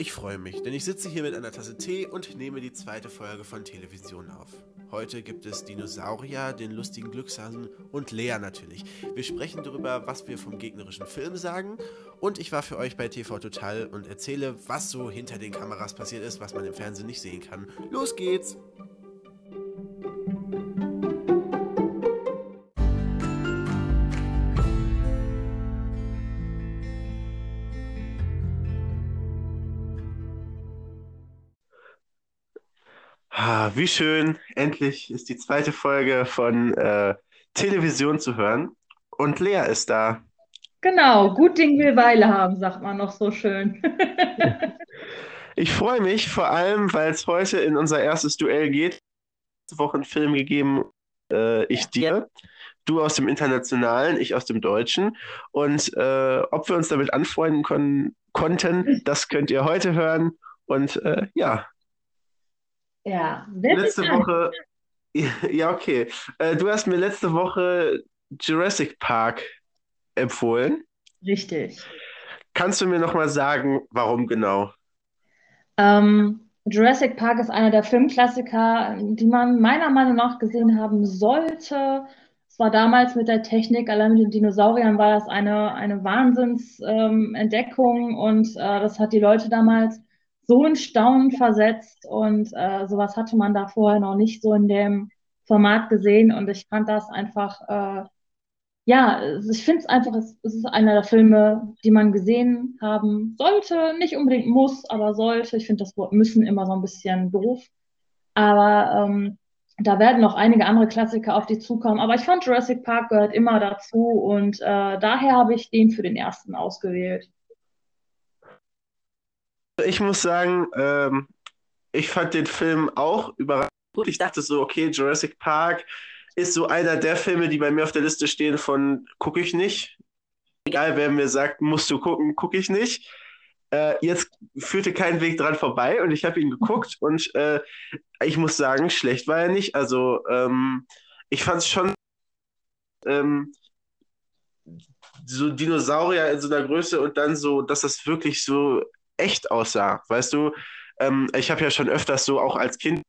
Ich freue mich, denn ich sitze hier mit einer Tasse Tee und nehme die zweite Folge von Television auf. Heute gibt es Dinosaurier, den lustigen Glückshasen und Lea natürlich. Wir sprechen darüber, was wir vom gegnerischen Film sagen und ich war für euch bei TV Total und erzähle, was so hinter den Kameras passiert ist, was man im Fernsehen nicht sehen kann. Los geht's! Wie schön. Endlich ist die zweite Folge von äh, Television zu hören. Und Lea ist da. Genau, gut Ding will Weile haben, sagt man noch so schön. Ich freue mich vor allem, weil es heute in unser erstes Duell geht. Letzte Woche einen Film gegeben, äh, ich dir. Du aus dem Internationalen, ich aus dem Deutschen. Und äh, ob wir uns damit anfreunden kon konnten, das könnt ihr heute hören. Und äh, ja, Ja, letzte Woche, ja, okay. Äh, du hast mir letzte Woche Jurassic Park empfohlen. richtig. Kannst du mir nochmal sagen, warum genau? Ähm, Jurassic Park ist einer der Filmklassiker, die man meiner Meinung nach gesehen haben sollte. Es war damals mit der Technik, allein mit den Dinosauriern war das eine, eine Wahnsinnsentdeckung ähm, und äh, das hat die Leute damals so in Staunen versetzt und äh, sowas hatte man da vorher noch nicht so in dem Format gesehen und ich fand das einfach äh, Ja, ich finde es einfach, es, es ist einer der Filme, die man gesehen haben sollte. Nicht unbedingt muss, aber sollte. Ich finde das Wort müssen immer so ein bisschen doof. Aber ähm, da werden noch einige andere Klassiker auf die zukommen. Aber ich fand Jurassic Park gehört immer dazu und äh, daher habe ich den für den ersten ausgewählt. Ich muss sagen, ähm, ich fand den Film auch überraschend gut. Ich dachte so, okay, Jurassic Park ist so einer der Filme, die bei mir auf der Liste stehen von gucke ich nicht. Egal, wer mir sagt, musst du gucken, gucke ich nicht. Äh, jetzt führte kein Weg dran vorbei und ich habe ihn geguckt und äh, ich muss sagen, schlecht war er nicht. Also ähm, ich fand es schon ähm, so Dinosaurier in so einer Größe und dann so, dass das wirklich so echt aussah. Weißt du, ähm, ich habe ja schon öfters so auch als Kind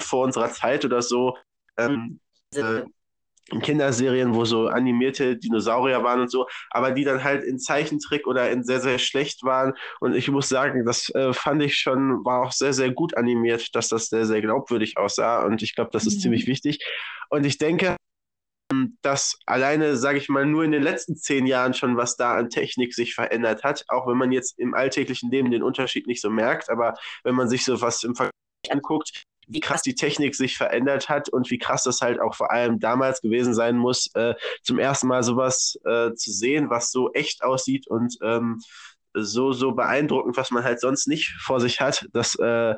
vor unserer Zeit oder so ähm, äh, in Kinderserien, wo so animierte Dinosaurier waren und so, aber die dann halt in Zeichentrick oder in sehr, sehr schlecht waren. Und ich muss sagen, das äh, fand ich schon, war auch sehr, sehr gut animiert, dass das sehr, sehr glaubwürdig aussah. Und ich glaube, das ist ziemlich Mhm. wichtig. Und ich denke, dass alleine, sage ich mal, nur in den letzten zehn Jahren schon was da an Technik sich verändert hat, auch wenn man jetzt im alltäglichen Leben den Unterschied nicht so merkt, aber wenn man sich so was im Vergleich anguckt, wie krass die Technik sich verändert hat und wie krass das halt auch vor allem damals gewesen sein muss, äh, zum ersten Mal sowas äh, zu sehen, was so echt aussieht und ähm, so, so beeindruckend, was man halt sonst nicht vor sich hat. Das äh,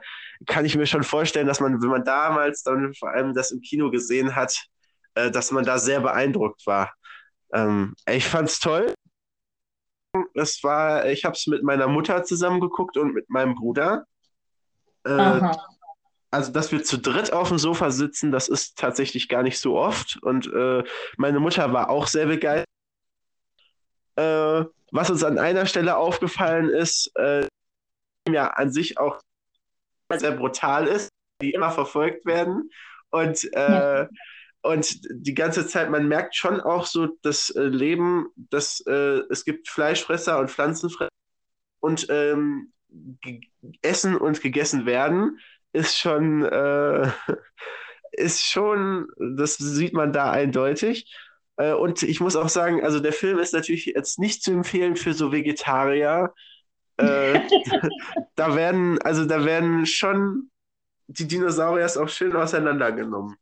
kann ich mir schon vorstellen, dass man, wenn man damals dann vor allem das im Kino gesehen hat, äh, dass man da sehr beeindruckt war. Ähm, ich fand's toll. Es war, ich habe es mit meiner Mutter zusammen geguckt und mit meinem Bruder. Äh, also, dass wir zu dritt auf dem Sofa sitzen, das ist tatsächlich gar nicht so oft. Und äh, meine Mutter war auch sehr begeistert. Äh, was uns an einer Stelle aufgefallen ist, äh, ja an sich auch sehr brutal ist, die immer verfolgt werden. Und, Ja. Und die ganze Zeit, man merkt schon auch so das äh, Leben, dass äh, es gibt Fleischfresser und Pflanzenfresser und ähm, essen und gegessen werden, ist schon, äh, ist schon, das sieht man da eindeutig. Äh, und ich muss auch sagen, also der Film ist natürlich jetzt nicht zu empfehlen für so Vegetarier. Äh, da werden, also da werden schon die Dinosaurier auch schön auseinandergenommen.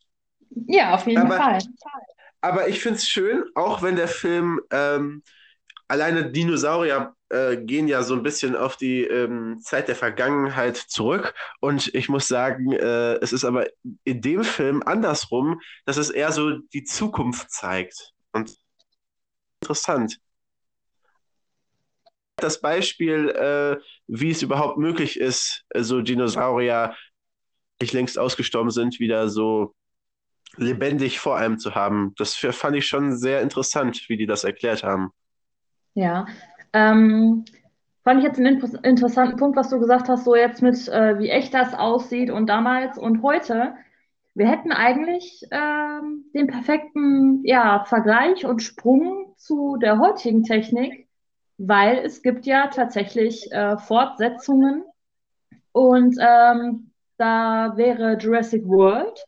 Ja, auf jeden Aber, Fall. aber ich finde es schön, auch wenn der Film ähm, alleine Dinosaurier äh, gehen ja so ein bisschen auf die ähm, Zeit der Vergangenheit zurück. Und ich muss sagen, äh, es ist aber in dem Film andersrum, dass es eher so die Zukunft zeigt. Und interessant. Das Beispiel, äh, wie es überhaupt möglich ist, äh, so Dinosaurier, die längst ausgestorben sind, wieder so lebendig vor einem zu haben. Das fand ich schon sehr interessant, wie die das erklärt haben. Ja. Ähm, fand ich jetzt einen inter interessanten Punkt, was du gesagt hast, so jetzt mit, äh, wie echt das aussieht und damals und heute. Wir hätten eigentlich ähm, den perfekten ja, Vergleich und Sprung zu der heutigen Technik, weil es gibt ja tatsächlich äh, Fortsetzungen und ähm, da wäre Jurassic World.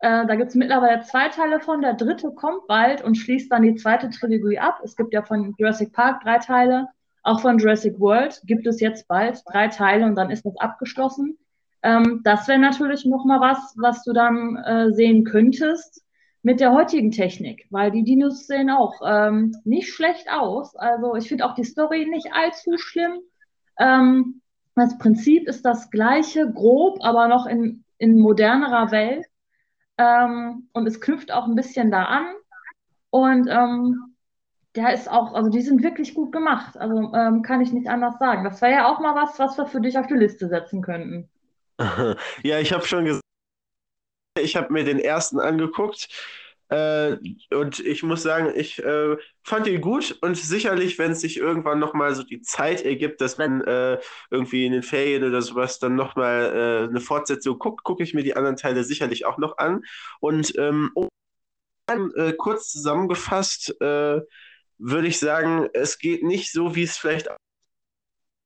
Äh, da gibt es mittlerweile zwei Teile von. Der dritte kommt bald und schließt dann die zweite Trilogie ab. Es gibt ja von Jurassic Park drei Teile. Auch von Jurassic World gibt es jetzt bald drei Teile und dann ist das abgeschlossen. Ähm, das wäre natürlich nochmal was, was du dann äh, sehen könntest mit der heutigen Technik, weil die Dinos sehen auch ähm, nicht schlecht aus. Also ich finde auch die Story nicht allzu schlimm. Ähm, das Prinzip ist das gleiche, grob, aber noch in, in modernerer Welt. Ähm, und es knüpft auch ein bisschen da an. Und ähm, der ist auch, also die sind wirklich gut gemacht. Also ähm, kann ich nicht anders sagen. Das wäre ja auch mal was, was wir für dich auf die Liste setzen könnten. Ja, ich habe schon gesagt, ich habe mir den ersten angeguckt äh, und ich muss sagen, ich äh, fand ihn gut und sicherlich, wenn es sich irgendwann nochmal so die Zeit ergibt, dass man äh, irgendwie in den Ferien oder sowas dann nochmal äh, eine Fortsetzung guckt, gucke ich mir die anderen Teile sicherlich auch noch an. Und ähm, äh, kurz zusammengefasst äh, würde ich sagen, es geht nicht so, wie es vielleicht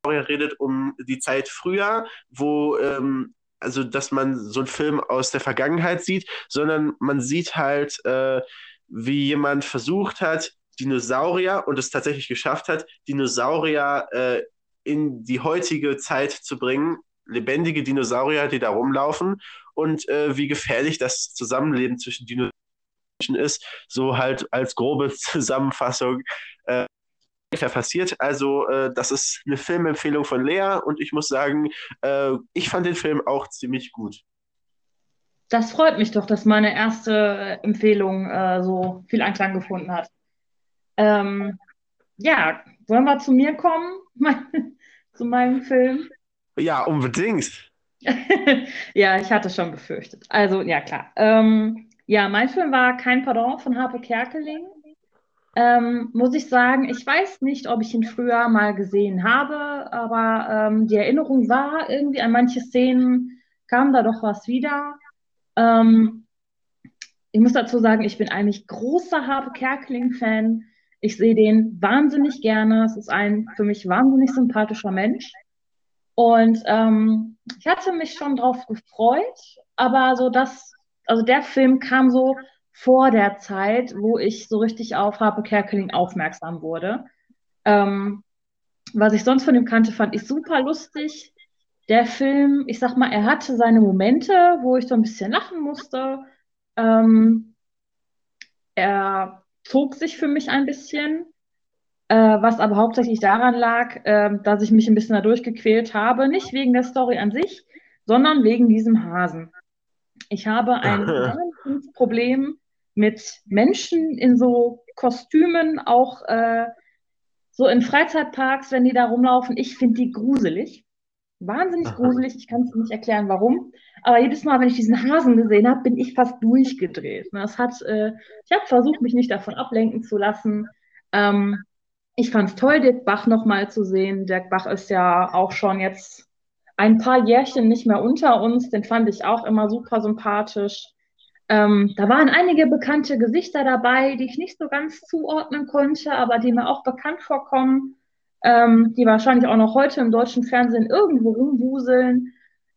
redet um die Zeit früher, wo ähm, also dass man so einen Film aus der Vergangenheit sieht, sondern man sieht halt, äh, wie jemand versucht hat, Dinosaurier und es tatsächlich geschafft hat, Dinosaurier äh, in die heutige Zeit zu bringen, lebendige Dinosaurier, die da rumlaufen und äh, wie gefährlich das Zusammenleben zwischen Dinosauriern ist, so halt als grobe Zusammenfassung. Passiert. Also, äh, das ist eine Filmempfehlung von Lea und ich muss sagen, äh, ich fand den Film auch ziemlich gut. Das freut mich doch, dass meine erste äh, Empfehlung äh, so viel Anklang gefunden hat. Ähm, ja, wollen wir zu mir kommen, zu meinem Film? Ja, unbedingt. ja, ich hatte schon befürchtet. Also, ja, klar. Ähm, ja, mein Film war Kein Pardon von Harpe Kerkeling ähm, muss ich sagen, ich weiß nicht, ob ich ihn früher mal gesehen habe, aber ähm, die Erinnerung war irgendwie an manche Szenen, kam da doch was wieder. Ähm, ich muss dazu sagen, ich bin eigentlich großer Harpe Kerkeling-Fan. Ich sehe den wahnsinnig gerne. Es ist ein für mich wahnsinnig sympathischer Mensch. Und ähm, ich hatte mich schon drauf gefreut, aber so das, also der Film kam so vor der Zeit, wo ich so richtig auf Harpe Kerkeling aufmerksam wurde. Ähm, was ich sonst von ihm kannte, fand ich super lustig. Der Film, ich sag mal, er hatte seine Momente, wo ich so ein bisschen lachen musste. Ähm, er zog sich für mich ein bisschen, äh, was aber hauptsächlich daran lag, äh, dass ich mich ein bisschen dadurch gequält habe. Nicht wegen der Story an sich, sondern wegen diesem Hasen. Ich habe ein Problem mit Menschen in so Kostümen, auch äh, so in Freizeitparks, wenn die da rumlaufen. Ich finde die gruselig. Wahnsinnig Aha. gruselig. Ich kann es nicht erklären, warum. Aber jedes Mal, wenn ich diesen Hasen gesehen habe, bin ich fast durchgedreht. Das hat, äh, ich habe versucht, mich nicht davon ablenken zu lassen. Ähm, ich fand es toll, Dirk Bach nochmal zu sehen. Dirk Bach ist ja auch schon jetzt ein paar Jährchen nicht mehr unter uns. Den fand ich auch immer super sympathisch. Ähm, da waren einige bekannte Gesichter dabei, die ich nicht so ganz zuordnen konnte, aber die mir auch bekannt vorkommen, ähm, die wahrscheinlich auch noch heute im deutschen Fernsehen irgendwo rumwuseln.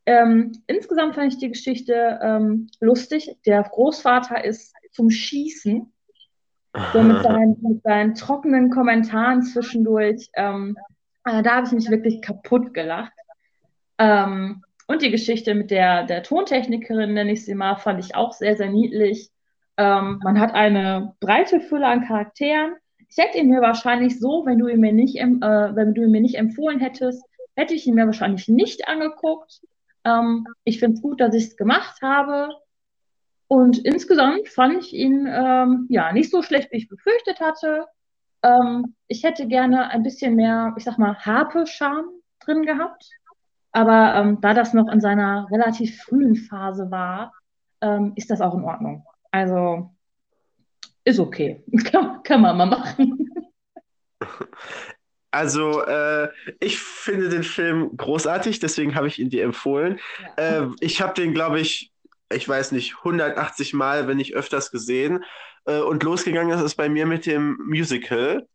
Ähm, insgesamt fand ich die Geschichte ähm, lustig. Der Großvater ist zum Schießen, so mit seinen, mit seinen trockenen Kommentaren zwischendurch. Ähm, äh, da habe ich mich wirklich kaputt gelacht. Ähm, und die Geschichte mit der, der Tontechnikerin, nenne ich sie mal, fand ich auch sehr, sehr niedlich. Ähm, man hat eine breite Fülle an Charakteren. Ich hätte ihn mir wahrscheinlich so, wenn du ihn mir nicht, äh, wenn du ihn mir nicht empfohlen hättest, hätte ich ihn mir wahrscheinlich nicht angeguckt. Ähm, ich finde es gut, dass ich es gemacht habe. Und insgesamt fand ich ihn ähm, ja nicht so schlecht, wie ich befürchtet hatte. Ähm, ich hätte gerne ein bisschen mehr, ich sag mal, Harpe-Charme drin gehabt. Aber ähm, da das noch in seiner relativ frühen Phase war, ähm, ist das auch in Ordnung. Also ist okay. kann, kann man mal machen. Also, äh, ich finde den Film großartig, deswegen habe ich ihn dir empfohlen. Ja. Äh, ich habe den, glaube ich, ich weiß nicht, 180 Mal, wenn nicht öfters gesehen. Äh, und losgegangen ist es bei mir mit dem Musical.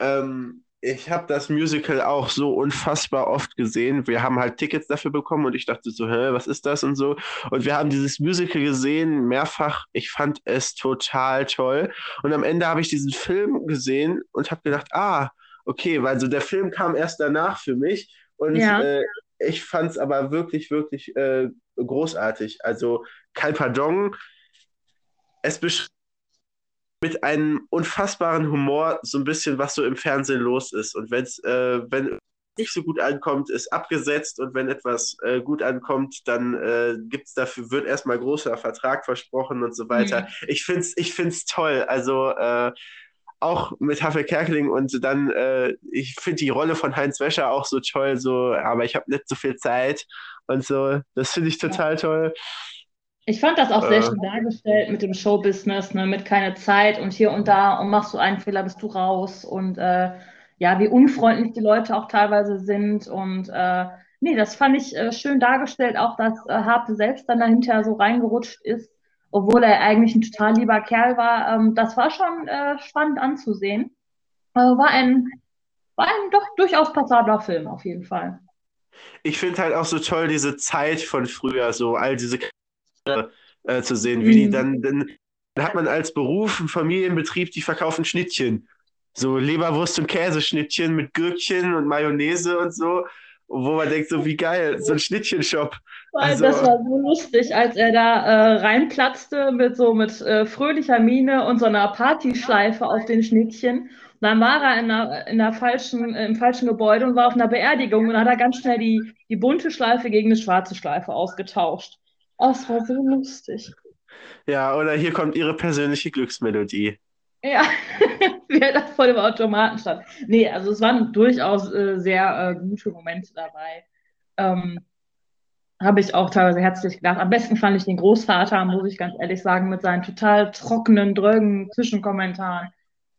Ähm, ich habe das Musical auch so unfassbar oft gesehen. Wir haben halt Tickets dafür bekommen und ich dachte so, hä, was ist das und so. Und wir haben dieses Musical gesehen, mehrfach. Ich fand es total toll. Und am Ende habe ich diesen Film gesehen und habe gedacht, ah, okay, weil so der Film kam erst danach für mich. Und ja. äh, ich fand es aber wirklich, wirklich äh, großartig. Also Pardon. Es beschreibt mit einem unfassbaren Humor so ein bisschen, was so im Fernsehen los ist. Und wenn's, äh, wenn nicht so gut ankommt, ist abgesetzt und wenn etwas äh, gut ankommt, dann äh, gibt's dafür, wird erstmal großer Vertrag versprochen und so weiter. Mhm. Ich find's, ich find's toll. Also äh, auch mit Haffel Kerkeling und dann, äh, ich finde die Rolle von Heinz Wäscher auch so toll, so, aber ich habe nicht so viel Zeit und so. Das finde ich total toll. Ich fand das auch sehr äh. schön dargestellt mit dem Showbusiness, ne, mit keine Zeit und hier und da und machst du einen Fehler, bist du raus und äh, ja, wie unfreundlich die Leute auch teilweise sind und äh, nee, das fand ich äh, schön dargestellt, auch dass äh, Harpe selbst dann dahinter so reingerutscht ist, obwohl er eigentlich ein total lieber Kerl war. Ähm, das war schon spannend anzusehen. War ein, war ein doch durchaus passabler Film auf jeden Fall. Ich finde halt auch so toll diese Zeit von früher, so all diese äh, zu sehen, wie mhm. die dann, dann, dann hat man als Beruf einen Familienbetrieb, die verkaufen Schnittchen. So Leberwurst- und Käseschnittchen mit Gürkchen und Mayonnaise und so, wo man denkt, so wie geil, so ein Schnittchenshop. Also, das war so lustig, als er da äh, reinplatzte mit so mit äh, fröhlicher Miene und so einer Partyschleife auf den Schnittchen. Dann war er in der, in der falschen, im falschen Gebäude und war auf einer Beerdigung und hat er ganz schnell die, die bunte Schleife gegen eine schwarze Schleife ausgetauscht. Oh, es war so lustig. Ja, oder hier kommt ihre persönliche Glücksmelodie. Ja, wie er da vor dem Automaten stand. Nee, also es waren durchaus äh, sehr äh, gute Momente dabei. Ähm, Habe ich auch teilweise herzlich gedacht. Am besten fand ich den Großvater, muss ich ganz ehrlich sagen, mit seinen total trockenen, drögen Zwischenkommentaren.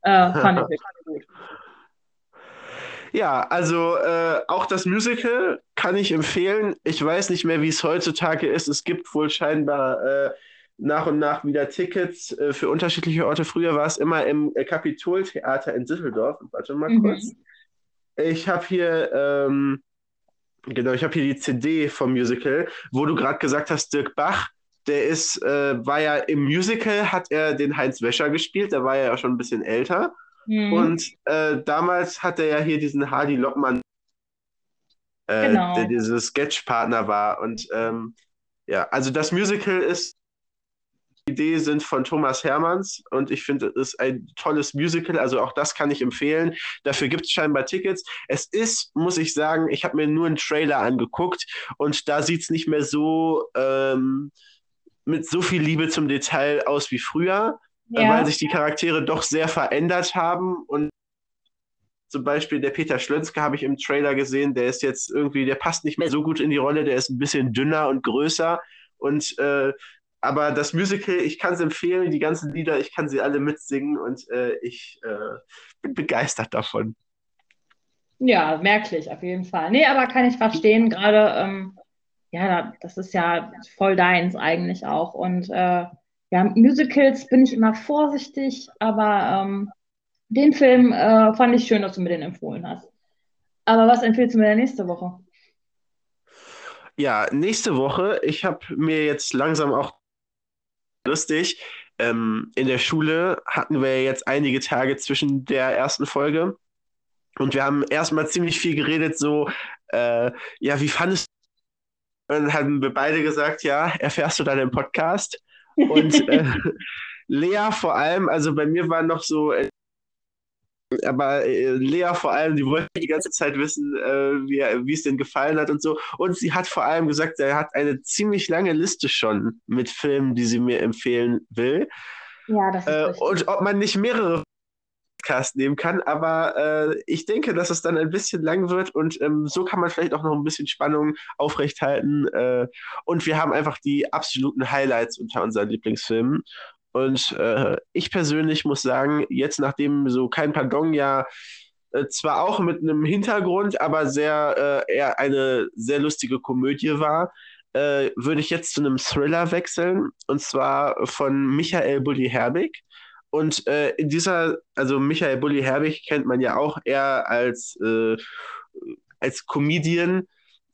Äh, fand ich wirklich gut. Ja, also äh, auch das Musical kann ich empfehlen. Ich weiß nicht mehr, wie es heutzutage ist. Es gibt wohl scheinbar äh, nach und nach wieder Tickets äh, für unterschiedliche Orte. Früher war es immer im äh, Kapitoltheater in Düsseldorf. Warte mal mhm. kurz. Ich habe hier, ähm, genau, ich habe hier die CD vom Musical, wo du gerade gesagt hast, Dirk Bach. Der ist, äh, war ja im Musical, hat er den Heinz Wäscher gespielt, der war ja schon ein bisschen älter. Mhm. Und äh, damals hat er ja hier diesen Hardy Lockmann, äh, genau. der dieser Sketchpartner war. Und ähm, ja, also das Musical ist die Idee sind von Thomas Hermanns und ich finde, es ist ein tolles Musical, also auch das kann ich empfehlen. Dafür gibt es scheinbar Tickets. Es ist, muss ich sagen, ich habe mir nur einen Trailer angeguckt und da sieht es nicht mehr so ähm, mit so viel Liebe zum Detail aus wie früher ja. weil sich die Charaktere doch sehr verändert haben und zum Beispiel der Peter Schlönske habe ich im Trailer gesehen, der ist jetzt irgendwie, der passt nicht mehr so gut in die Rolle, der ist ein bisschen dünner und größer und äh, aber das Musical, ich kann es empfehlen, die ganzen Lieder, ich kann sie alle mitsingen und äh, ich äh, bin begeistert davon. Ja, merklich, auf jeden Fall. Nee, aber kann ich verstehen, gerade, ähm, ja, das ist ja voll deins eigentlich auch. Und äh, ja, Musicals bin ich immer vorsichtig, aber ähm, den Film äh, fand ich schön, dass du mir den empfohlen hast. Aber was empfiehlst du mir denn nächste Woche? Ja, nächste Woche, ich habe mir jetzt langsam auch lustig, ähm, in der Schule hatten wir jetzt einige Tage zwischen der ersten Folge und wir haben erstmal ziemlich viel geredet, so, äh, ja, wie fandest du? Und dann haben wir beide gesagt, ja, erfährst du im Podcast? Und äh, Lea vor allem, also bei mir war noch so, äh, aber äh, Lea vor allem, die wollte die ganze Zeit wissen, äh, wie, es denn gefallen hat und so. Und sie hat vor allem gesagt, er hat eine ziemlich lange Liste schon mit Filmen, die sie mir empfehlen will. Ja, das ist äh, Und ob man nicht mehrere Podcast nehmen kann, aber äh, ich denke, dass es dann ein bisschen lang wird und ähm, so kann man vielleicht auch noch ein bisschen Spannung aufrechthalten. Äh, und wir haben einfach die absoluten Highlights unter unseren Lieblingsfilmen. Und äh, ich persönlich muss sagen, jetzt nachdem so kein Pardon ja äh, zwar auch mit einem Hintergrund, aber sehr äh, eher eine sehr lustige Komödie war, äh, würde ich jetzt zu einem Thriller wechseln, und zwar von Michael Bulli Herbig. Und äh, in dieser, also Michael Bulli Herbig kennt man ja auch eher als, äh, als Comedian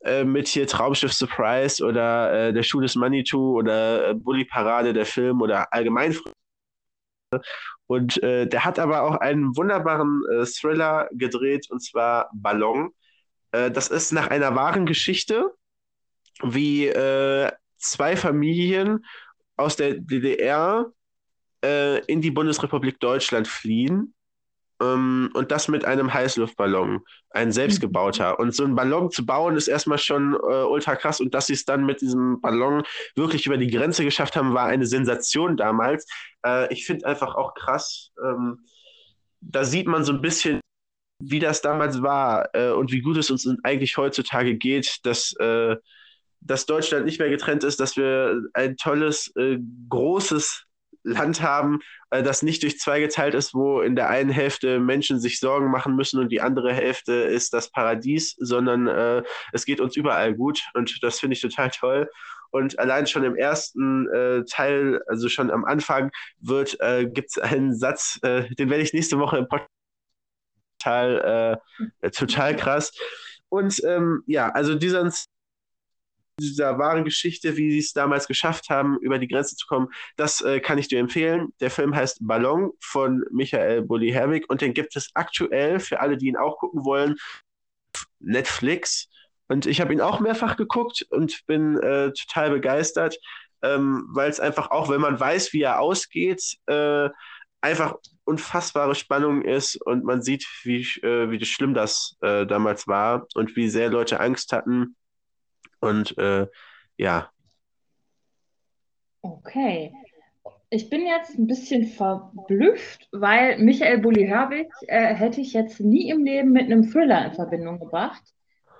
äh, mit hier Traumschiff Surprise oder der Schuh des Manitou oder Bully Parade, der Film oder allgemein und äh, der hat aber auch einen wunderbaren äh, Thriller gedreht, und zwar Ballon. Äh, das ist nach einer wahren Geschichte, wie äh, zwei Familien aus der DDR äh, in die Bundesrepublik Deutschland fliehen ähm, und das mit einem Heißluftballon, ein selbstgebauter. Mhm. Und so einen Ballon zu bauen ist erstmal schon äh, ultra krass. Und dass sie es dann mit diesem Ballon wirklich über die Grenze geschafft haben, war eine Sensation damals. Äh, ich finde einfach auch krass, ähm, da sieht man so ein bisschen, wie das damals war äh, und wie gut es uns eigentlich heutzutage geht, dass äh, dass Deutschland nicht mehr getrennt ist, dass wir ein tolles, äh, großes Land haben, äh, das nicht durch zwei geteilt ist, wo in der einen Hälfte Menschen sich Sorgen machen müssen und die andere Hälfte ist das Paradies, sondern äh, es geht uns überall gut und das finde ich total toll. Und allein schon im ersten äh, Teil, also schon am Anfang, wird äh, gibt es einen Satz, äh, den werde ich nächste Woche im Podcast total, äh, total krass. Und ähm, ja, also dieser dieser wahren Geschichte, wie sie es damals geschafft haben, über die Grenze zu kommen, das äh, kann ich dir empfehlen. Der Film heißt Ballon von Michael Bulli Herbig und den gibt es aktuell für alle, die ihn auch gucken wollen, Netflix. Und ich habe ihn auch mehrfach geguckt und bin äh, total begeistert, ähm, weil es einfach auch, wenn man weiß, wie er ausgeht, äh, einfach unfassbare Spannung ist und man sieht, wie, äh, wie schlimm das äh, damals war und wie sehr Leute Angst hatten und äh, ja. Okay. Ich bin jetzt ein bisschen verblüfft, weil Michael Bulli-Herbig äh, hätte ich jetzt nie im Leben mit einem Thriller in Verbindung gebracht.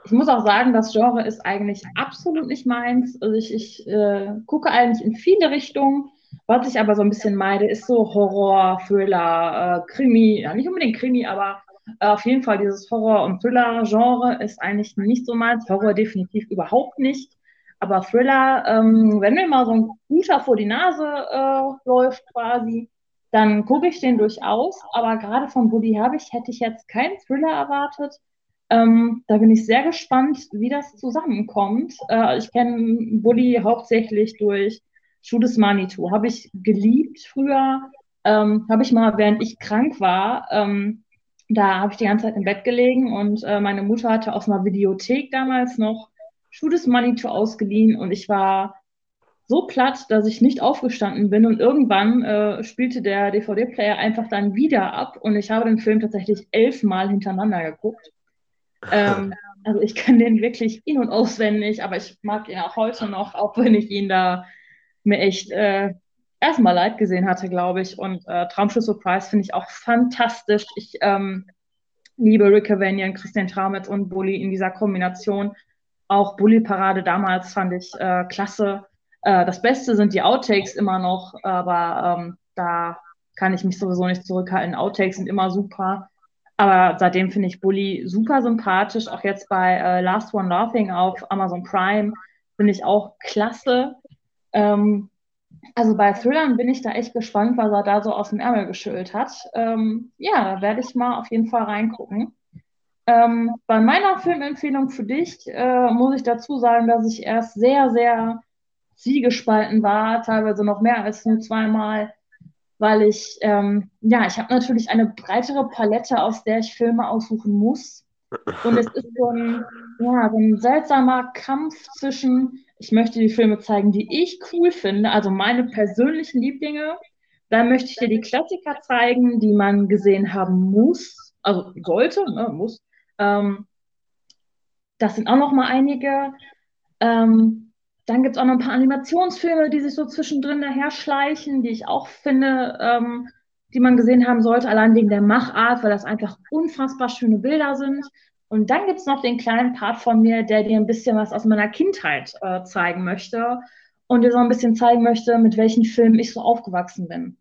Ich muss auch sagen, das Genre ist eigentlich absolut nicht meins. Also ich, ich äh, gucke eigentlich in viele Richtungen. Was ich aber so ein bisschen meide, ist so Horror, Thriller, äh, Krimi. Ja, nicht unbedingt Krimi, aber auf jeden Fall, dieses Horror- und Thriller-Genre ist eigentlich nicht so meins. Horror definitiv überhaupt nicht. Aber Thriller, ähm, wenn mir mal so ein guter vor die Nase äh, läuft quasi, dann gucke ich den durchaus. Aber gerade von Buddy Herbig hätte ich jetzt keinen Thriller erwartet. Ähm, da bin ich sehr gespannt, wie das zusammenkommt. Äh, ich kenne Buddy hauptsächlich durch Schuh des Manitou. Habe ich geliebt früher. Ähm, Habe ich mal, während ich krank war, ähm, da habe ich die ganze Zeit im Bett gelegen und äh, meine Mutter hatte aus einer Videothek damals noch Schuh des Manitou ausgeliehen und ich war so platt, dass ich nicht aufgestanden bin und irgendwann äh, spielte der DVD-Player einfach dann wieder ab und ich habe den Film tatsächlich elfmal hintereinander geguckt. Ähm, also ich kann den wirklich in- und auswendig, aber ich mag ihn auch heute noch, auch wenn ich ihn da mir echt äh, erstmal live gesehen hatte, glaube ich. Und äh, Traumschiff Surprise finde ich auch fantastisch. Ich ähm, liebe Rick Cavanian, Christian Traumitz und Bully in dieser Kombination. Auch Bully Parade damals fand ich äh, klasse. Äh, das Beste sind die Outtakes immer noch, aber ähm, da kann ich mich sowieso nicht zurückhalten. Outtakes sind immer super. Aber seitdem finde ich Bully super sympathisch. Auch jetzt bei äh, Last One Laughing auf Amazon Prime finde ich auch klasse. Ähm, also bei Thrillern bin ich da echt gespannt, was er da so aus dem Ärmel geschüttelt hat. Ähm, ja, da werde ich mal auf jeden Fall reingucken. Ähm, bei meiner Filmempfehlung für dich äh, muss ich dazu sagen, dass ich erst sehr, sehr zwiegespalten war, teilweise noch mehr als nur zweimal, weil ich, ähm, ja, ich habe natürlich eine breitere Palette, aus der ich Filme aussuchen muss. Und es ist so ein, ja, so ein seltsamer Kampf zwischen ich möchte die Filme zeigen, die ich cool finde, also meine persönlichen Lieblinge. Dann möchte ich dir die Klassiker zeigen, die man gesehen haben muss, also sollte, ne, muss. Ähm, das sind auch noch mal einige. Ähm, dann gibt es auch noch ein paar Animationsfilme, die sich so zwischendrin daher schleichen, die ich auch finde, ähm, die man gesehen haben sollte, allein wegen der Machart, weil das einfach unfassbar schöne Bilder sind. Und dann gibt es noch den kleinen Part von mir, der dir ein bisschen was aus meiner Kindheit äh, zeigen möchte und dir so ein bisschen zeigen möchte, mit welchen Filmen ich so aufgewachsen bin.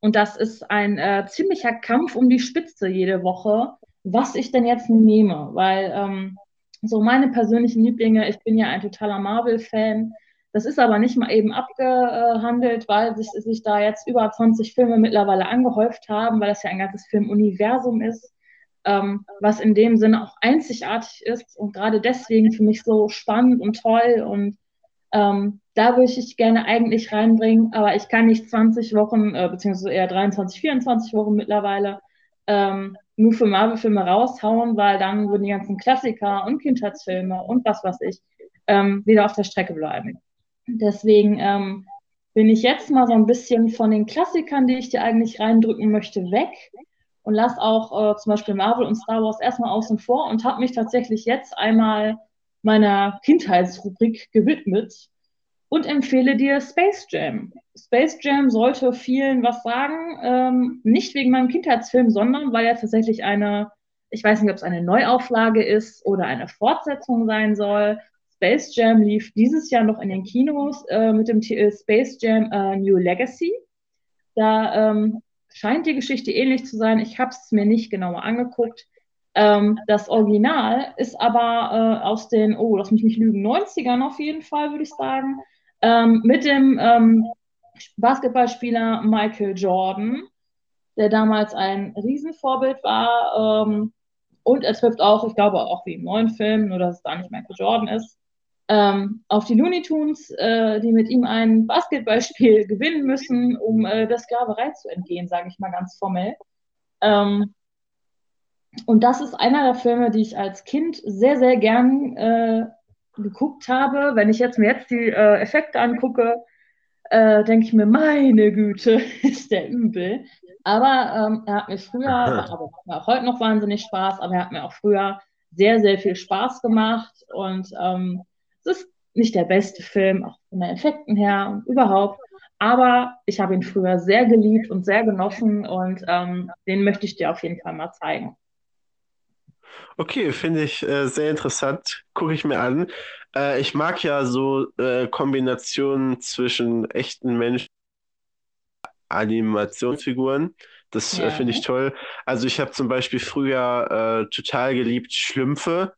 Und das ist ein äh, ziemlicher Kampf um die Spitze jede Woche. was ich denn jetzt nehme, weil ähm, so meine persönlichen Lieblinge, ich bin ja ein totaler Marvel-Fan. Das ist aber nicht mal eben abgehandelt, weil sich, sich da jetzt über 20 Filme mittlerweile angehäuft haben, weil das ja ein ganzes Filmuniversum ist, ähm, was in dem Sinne auch einzigartig ist und gerade deswegen für mich so spannend und toll und ähm, da würde ich gerne eigentlich reinbringen, aber ich kann nicht 20 Wochen, äh, beziehungsweise eher 23, 24 Wochen mittlerweile, ähm, nur für Marvel-Filme raushauen, weil dann würden die ganzen Klassiker und Kindheitsfilme und was weiß ich ähm, wieder auf der Strecke bleiben. Deswegen ähm, bin ich jetzt mal so ein bisschen von den Klassikern, die ich dir eigentlich reindrücken möchte, weg und lass auch äh, zum Beispiel Marvel und Star Wars erstmal außen vor und habe mich tatsächlich jetzt einmal meiner Kindheitsrubrik gewidmet und empfehle dir Space Jam. Space Jam sollte vielen was sagen, ähm, nicht wegen meinem Kindheitsfilm, sondern weil er tatsächlich eine, ich weiß nicht, ob es eine Neuauflage ist oder eine Fortsetzung sein soll. Space Jam lief dieses Jahr noch in den Kinos äh, mit dem Titel Space Jam äh, New Legacy. Da ähm, scheint die Geschichte ähnlich zu sein. Ich habe es mir nicht genauer angeguckt. Ähm, das Original ist aber äh, aus den, oh, lass mich nicht lügen, 90ern auf jeden Fall, würde ich sagen, ähm, mit dem ähm, Basketballspieler Michael Jordan, der damals ein Riesenvorbild war. Ähm, und er trifft auch, ich glaube auch wie im neuen Film, nur dass es da nicht Michael Jordan ist, ähm, auf die Looney Tunes, äh, die mit ihm ein Basketballspiel gewinnen müssen, um äh, der Sklaverei zu entgehen, sage ich mal ganz formell. Ähm, und das ist einer der Filme, die ich als Kind sehr, sehr gern äh, geguckt habe. Wenn ich jetzt mir jetzt die äh, Effekte angucke, äh, denke ich mir, meine Güte, ist der übel. Aber ähm, er hat mir früher, aber auch heute noch wahnsinnig Spaß, aber er hat mir auch früher sehr, sehr viel Spaß gemacht. Und ähm, es ist nicht der beste Film, auch von den Effekten her und überhaupt. Aber ich habe ihn früher sehr geliebt und sehr genossen und ähm, den möchte ich dir auf jeden Fall mal zeigen. Okay, finde ich äh, sehr interessant. Gucke ich mir an. Äh, ich mag ja so äh, Kombinationen zwischen echten Menschen Animationsfiguren. Das äh, ja. finde ich toll. Also ich habe zum Beispiel früher äh, total geliebt Schlümpfe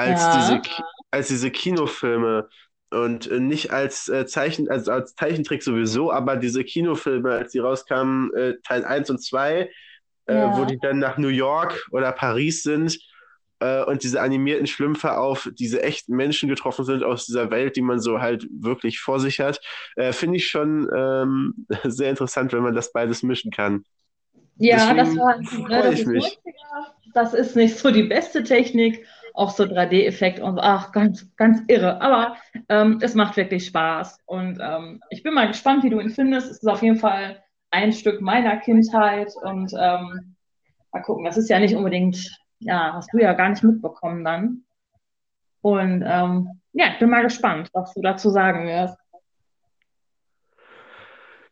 als ja. diese als diese Kinofilme und äh, nicht als Zeichen also als Zeichentrick sowieso, aber diese Kinofilme, als die rauskamen, Teil 1 und 2 ja. äh, wo die dann nach New York oder Paris sind äh, und diese animierten Schlümpfe auf diese echten Menschen getroffen sind aus dieser Welt, die man so halt wirklich vor sich hat, äh, finde ich schon ähm, sehr interessant, wenn man das beides mischen kann. Ja, das war ne, das, ist 90er, das ist nicht so die beste Technik, auch so 3D-Effekt und ach, ganz, ganz irre. Aber ähm, es macht wirklich Spaß. Und ähm, ich bin mal gespannt, wie du ihn findest. Es ist auf jeden Fall ein Stück meiner Kindheit und ähm, mal gucken, das ist ja nicht unbedingt, ja, hast du ja gar nicht mitbekommen dann. Und ähm, ja, ich bin mal gespannt, was du dazu sagen wirst.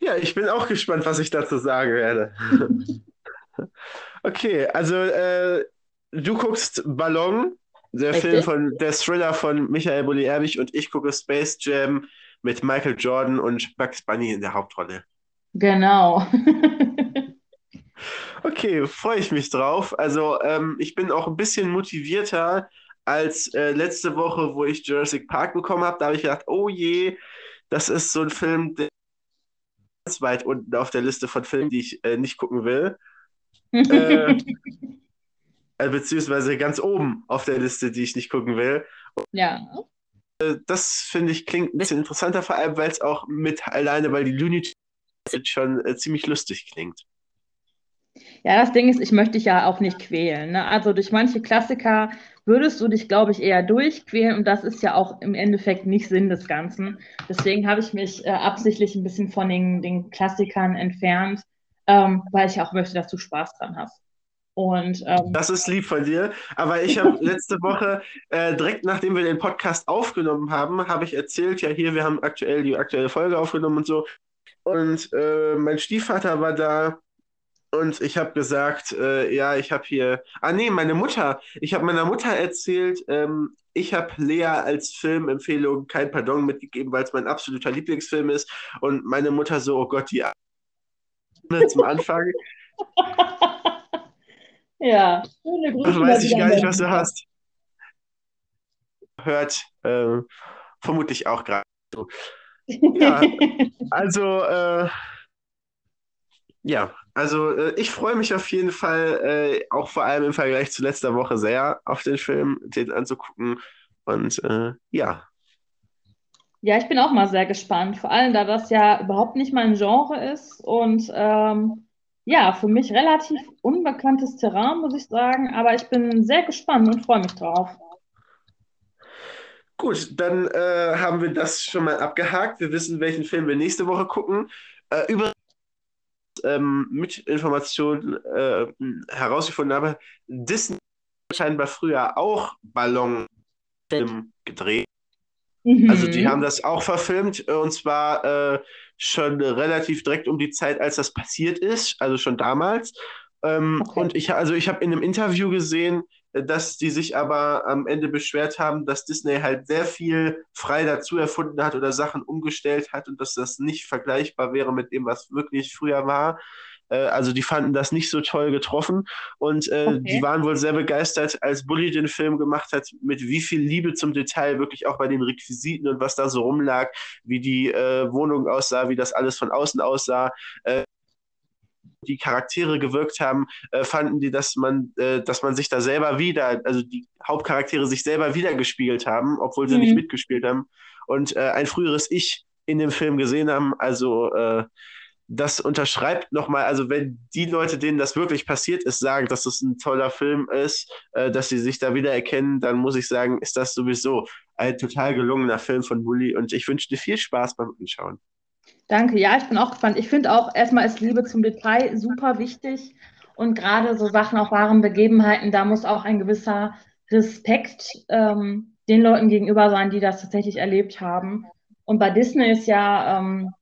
Ja, ich bin auch gespannt, was ich dazu sagen werde. okay, also äh, du guckst Ballon, der Richtig. Film von der Thriller von Michael Bulli-Erbig und ich gucke Space Jam mit Michael Jordan und Bugs Bunny in der Hauptrolle. Genau. okay, freue ich mich drauf. Also ähm, ich bin auch ein bisschen motivierter als äh, letzte Woche, wo ich Jurassic Park bekommen habe. Da habe ich gedacht, oh je, das ist so ein Film, der ganz weit unten auf der Liste von Filmen, die ich äh, nicht gucken will. äh, beziehungsweise ganz oben auf der Liste, die ich nicht gucken will. Ja. Äh, das finde ich klingt ein bisschen interessanter, vor allem weil es auch mit alleine, weil die Looney schon äh, ziemlich lustig klingt. Ja, das Ding ist, ich möchte dich ja auch nicht quälen. Ne? Also durch manche Klassiker würdest du dich, glaube ich, eher durchquälen und das ist ja auch im Endeffekt nicht Sinn des Ganzen. Deswegen habe ich mich äh, absichtlich ein bisschen von den, den Klassikern entfernt, ähm, weil ich auch möchte, dass du Spaß dran hast. Und, ähm, das ist lieb von dir. Aber ich habe letzte Woche, äh, direkt nachdem wir den Podcast aufgenommen haben, habe ich erzählt, ja hier, wir haben aktuell die aktuelle Folge aufgenommen und so. Und äh, mein Stiefvater war da und ich habe gesagt, äh, ja, ich habe hier. Ah, nee, meine Mutter. Ich habe meiner Mutter erzählt, ähm, ich habe Lea als Filmempfehlung kein Pardon mitgegeben, weil es mein absoluter Lieblingsfilm ist. Und meine Mutter so, oh Gott, die zum Anfang. Ja, schöne Grüße. Weiß ich gar nicht, was du hast. Hört äh, vermutlich auch gerade. Ja, also, äh, ja, also äh, ich freue mich auf jeden Fall, äh, auch vor allem im Vergleich zu letzter Woche sehr auf den Film, den anzugucken. Und äh, ja. Ja, ich bin auch mal sehr gespannt, vor allem da das ja überhaupt nicht mein Genre ist und ähm, ja, für mich relativ unbekanntes Terrain, muss ich sagen, aber ich bin sehr gespannt und freue mich drauf. Gut, dann äh, haben wir das schon mal abgehakt. Wir wissen, welchen Film wir nächste Woche gucken. Äh, über ähm, mit Informationen äh, herausgefunden habe, Disney scheinbar früher auch Ballonfilm gedreht. Mhm. Also die haben das auch verfilmt äh, und zwar äh, schon relativ direkt um die Zeit, als das passiert ist, also schon damals. Ähm, okay. Und ich, also ich habe in einem Interview gesehen, dass die sich aber am Ende beschwert haben, dass Disney halt sehr viel frei dazu erfunden hat oder Sachen umgestellt hat und dass das nicht vergleichbar wäre mit dem, was wirklich früher war. Äh, also die fanden das nicht so toll getroffen und äh, okay. die waren wohl sehr begeistert, als Bully den Film gemacht hat, mit wie viel Liebe zum Detail wirklich auch bei den Requisiten und was da so rumlag, wie die äh, Wohnung aussah, wie das alles von außen aussah. Äh, die Charaktere gewirkt haben, äh, fanden die, dass man, äh, dass man sich da selber wieder, also die Hauptcharaktere sich selber wiedergespiegelt haben, obwohl sie mhm. nicht mitgespielt haben und äh, ein früheres Ich in dem Film gesehen haben. Also äh, das unterschreibt nochmal, also wenn die Leute, denen das wirklich passiert ist, sagen, dass das ein toller Film ist, äh, dass sie sich da wieder erkennen, dann muss ich sagen, ist das sowieso ein total gelungener Film von Bully und ich wünsche dir viel Spaß beim Anschauen. Danke, ja, ich bin auch gespannt. Ich finde auch, erstmal ist Liebe zum Detail super wichtig und gerade so Sachen auf wahren Begebenheiten, da muss auch ein gewisser Respekt ähm, den Leuten gegenüber sein, die das tatsächlich erlebt haben. Und bei Disney ist ja ähm,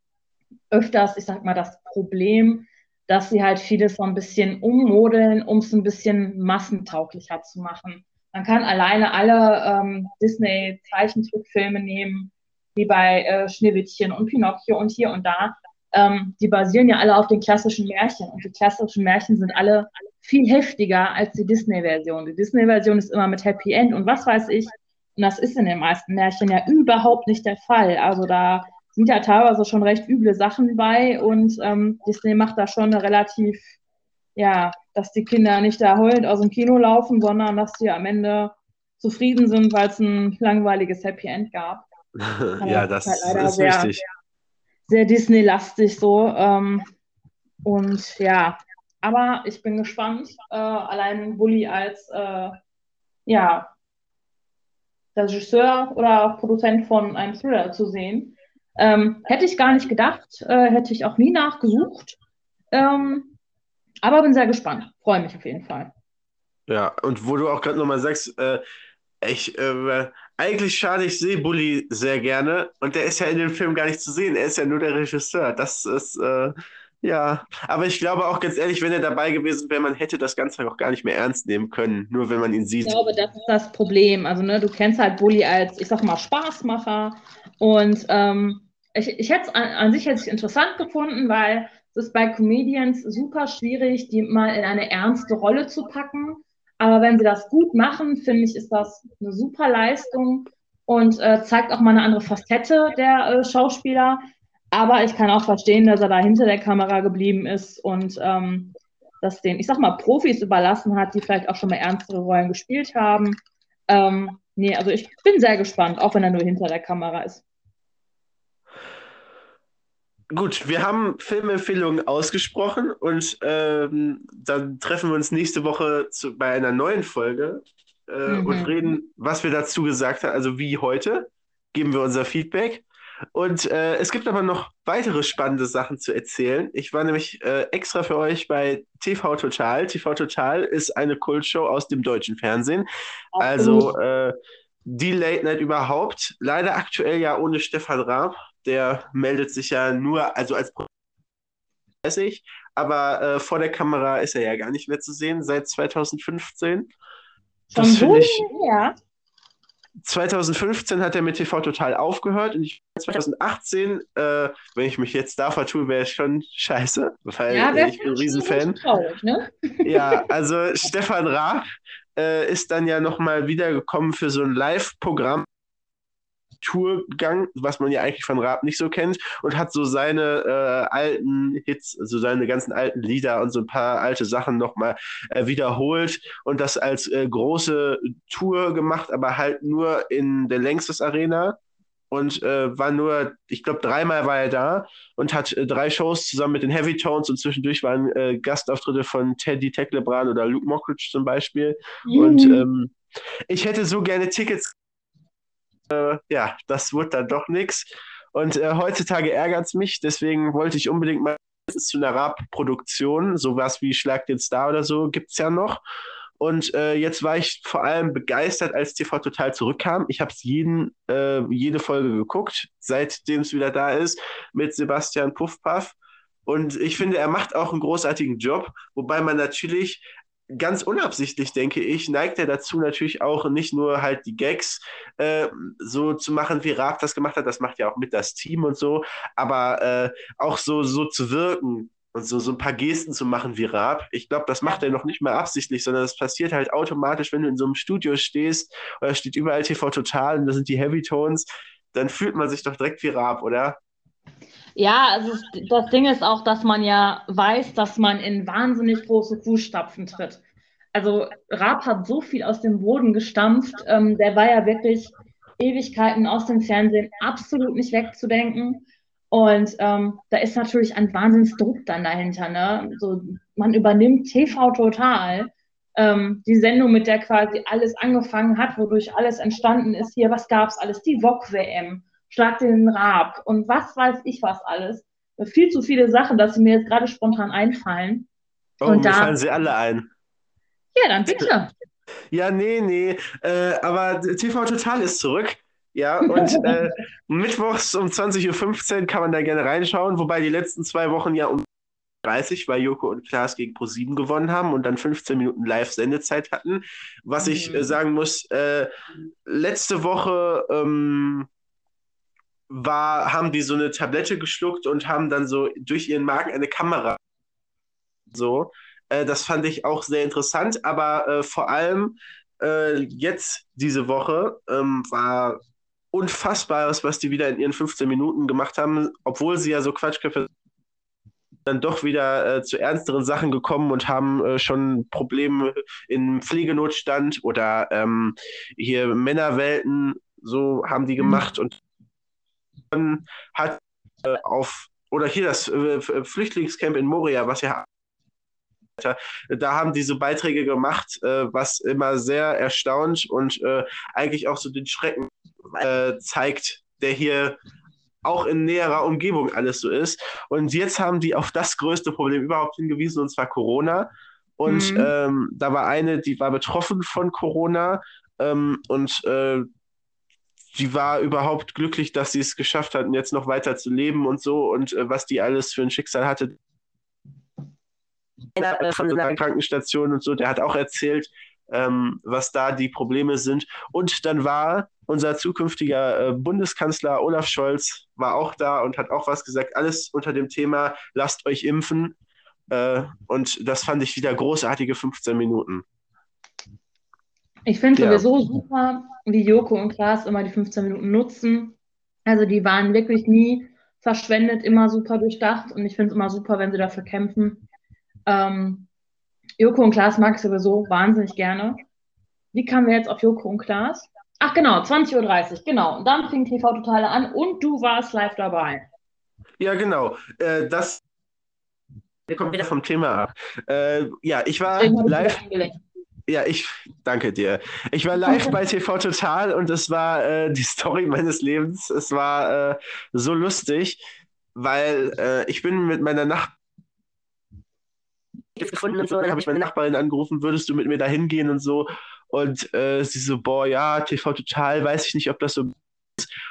öfters, ich sag mal, das Problem, dass sie halt vieles so ein bisschen ummodeln, um es ein bisschen massentauglicher zu machen. Man kann alleine alle ähm, Disney-Zeichentrickfilme nehmen, wie bei äh, Schneewittchen und Pinocchio und hier und da, ähm, die basieren ja alle auf den klassischen Märchen. Und die klassischen Märchen sind alle viel heftiger als die Disney-Version. Die Disney-Version ist immer mit Happy End und was weiß ich. Und das ist in den meisten Märchen ja überhaupt nicht der Fall. Also da sind ja teilweise schon recht üble Sachen bei und ähm, Disney macht da schon relativ, ja, dass die Kinder nicht da heulend aus dem Kino laufen, sondern dass die am Ende zufrieden sind, weil es ein langweiliges Happy End gab. ja, das, ist, halt ist sehr, richtig. Sehr Disney-lastig so. Ähm, und ja, aber ich bin gespannt, äh, allein Bully als äh, ja, Regisseur oder auch Produzent von einem Thriller zu sehen. Ähm, hätte ich gar nicht gedacht, äh, hätte ich auch nie nachgesucht. Ähm, aber bin sehr gespannt. Freue mich auf jeden Fall. Ja, und wo du auch gerade nochmal sagst, äh, ich, äh, eigentlich schade, ich sehe Bully sehr gerne und der ist ja in dem Film gar nicht zu sehen. Er ist ja nur der Regisseur. Das ist, äh, ja. Aber ich glaube auch ganz ehrlich, wenn er dabei gewesen wäre, man hätte das Ganze auch gar nicht mehr ernst nehmen können, nur wenn man ihn sieht. Ich glaube, das ist das Problem. Also, ne, du kennst halt Bully als, ich sag mal, Spaßmacher und ähm, ich, ich hätte es an, an, sich hätte ich interessant gefunden, weil es ist bei Comedians super schwierig, die mal in eine ernste Rolle zu packen aber wenn sie das gut machen, finde ich, ist das eine super Leistung und äh, zeigt auch mal eine andere Facette der äh, Schauspieler. Aber ich kann auch verstehen, dass er da hinter der Kamera geblieben ist und ähm, das den, ich sag mal, Profis überlassen hat, die vielleicht auch schon mal ernstere Rollen gespielt haben. Ähm, nee, also ich bin sehr gespannt, auch wenn er nur hinter der Kamera ist. Gut, wir haben Filmempfehlungen ausgesprochen und ähm, dann treffen wir uns nächste Woche zu, bei einer neuen Folge äh, mhm. und reden, was wir dazu gesagt haben. Also wie heute, geben wir unser Feedback. Und äh, es gibt aber noch weitere spannende Sachen zu erzählen. Ich war nämlich äh, extra für euch bei TV Total. TV Total ist eine Kultshow aus dem deutschen Fernsehen. Also äh, die Late Night überhaupt. Leider aktuell ja ohne Stefan Raab der meldet sich ja nur, also als weiß ich, aber äh, vor der Kamera ist er ja gar nicht mehr zu sehen seit 2015. Das finde ich. Ja. 2015 hat er mit TV Total aufgehört und ich, 2018, äh, wenn ich mich jetzt da vertue, wäre es schon scheiße, weil Ja, äh, ich bin ein Riesenfan. traurig, ne? Ja, also Stefan Raab äh, ist dann ja nochmal wiedergekommen für so ein Live-Programm. Tourgang, was man ja eigentlich von Raab nicht so kennt, und hat so seine äh, alten Hits, also seine ganzen alten Lieder und so ein paar alte Sachen nochmal äh, wiederholt und das als äh, große Tour gemacht, aber halt nur in der Längstes Arena und äh, war nur, ich glaube, dreimal war er da und hat äh, drei Shows zusammen mit den Heavy Tones und zwischendurch waren äh, Gastauftritte von Teddy Tecklebrand oder Luke Mockridge zum Beispiel. Und Mhm. ähm, ich hätte so gerne Tickets. Äh, ja, das wurde dann doch nichts. Und äh, heutzutage ärgert es mich, deswegen wollte ich unbedingt mal zu einer Rap-Produktion, sowas wie Schlag den Star oder so, gibt es ja noch. Und äh, jetzt war ich vor allem begeistert, als TV Total zurückkam. Ich habe es äh, jede Folge geguckt, seitdem es wieder da ist, mit Sebastian Puffpaff. Und ich finde, er macht auch einen großartigen Job, wobei man natürlich ganz unabsichtlich, denke ich, neigt er dazu natürlich auch nicht nur halt die Gags äh, so zu machen, wie Raab das gemacht hat, das macht ja auch mit das Team und so, aber äh, auch so, so zu wirken und so, so ein paar Gesten zu machen wie Raab. Ich glaube, das macht er noch nicht mal absichtlich, sondern das passiert halt automatisch, wenn du in so einem Studio stehst oder steht überall TV Total und da sind die Heavy Tones, dann fühlt man sich doch direkt wie Raab, oder? Ja, also es- das Ding ist auch, dass man ja weiß, dass man in wahnsinnig große Fußstapfen tritt. Also Raab hat so viel aus dem Boden gestampft, ähm, der war ja wirklich Ewigkeiten aus dem Fernsehen absolut nicht wegzudenken. Und ähm, da ist natürlich ein Wahnsinnsdruck dann dahinter, ne? So, man übernimmt TV Total, ähm, die Sendung, mit der quasi alles angefangen hat, wodurch alles entstanden ist. Hier, was gab's alles? Die VOG-WM. Schlag den Raab und was weiß ich was alles. Viel zu viele Sachen, dass sie mir jetzt gerade spontan einfallen. Oh, Und mir da- fallen sie alle ein. Ja, dann bitte. Ja, nee, nee. Äh, aber TV Total ist zurück. Ja, und äh, mittwochs um 20.15 Uhr kann man da gerne reinschauen, wobei die letzten zwei Wochen ja um 30, weil Joko und Klaas gegen ProSieben gewonnen haben und dann 15 Minuten Live-Sendezeit hatten. Was ich Mhm. äh, sagen muss, äh, letzte Woche ähm, war, haben die so eine Tablette geschluckt und haben dann so durch ihren Magen eine Kamera so. Äh, das fand ich auch sehr interessant, aber äh, vor allem äh, jetzt diese Woche ähm, war Unfassbares, was die wieder in ihren 15 Minuten gemacht haben, obwohl sie ja so Quatschköpfe dann doch wieder äh, zu ernsteren Sachen gekommen und haben äh, schon Probleme im Pflegenotstand oder ähm, hier Männerwelten, so haben die gemacht und dann hat äh, auf oder hier das äh, Flüchtlingscamp in Moria, was ja da haben diese Beiträge gemacht, äh, was immer sehr erstaunt und äh, eigentlich auch so den Schrecken äh, zeigt, der hier auch in näherer Umgebung alles so ist. Und jetzt haben die auf das größte Problem überhaupt hingewiesen, und zwar Corona. Und Mhm. ähm, da war eine, die war betroffen von Corona ähm, und äh, die war überhaupt glücklich, dass sie es geschafft hatten, jetzt noch weiter zu leben und so und äh, was die alles für ein Schicksal hatte. Einer von einer Krankenstation und so, der hat auch erzählt, ähm, was da die Probleme sind. Und dann war unser zukünftiger äh, Bundeskanzler Olaf Scholz war auch da und hat auch was gesagt, alles unter dem Thema, lasst euch impfen. Äh, und das fand ich wieder großartige 15 Minuten. Ich finde Ja. sowieso super, wie Joko und Klaas immer die 15 Minuten nutzen. Also die waren wirklich nie verschwendet, immer super durchdacht und ich finde es immer super, wenn sie dafür kämpfen. Ähm, Joko und Klaas mag ich sowieso wahnsinnig gerne. Wie kamen wir jetzt auf Joko und Klaas? Ach genau, 20.30 Uhr, genau. Und dann fing TV Totale an und du warst live dabei. Ja, genau. Äh, das wir kommen wieder vom Thema ab. Äh, ja, ich war live. Ja, ich danke dir. Ich war live bei TV Total und es war äh, die Story meines Lebens. Es war äh, so lustig, weil äh, ich bin mit meiner Nachbarin gefunden und so, dann habe ich meine Nachbarin angerufen, würdest du mit mir da hingehen und so. Und äh, sie so, boah, ja, TV Total, weiß ich nicht, ob das so.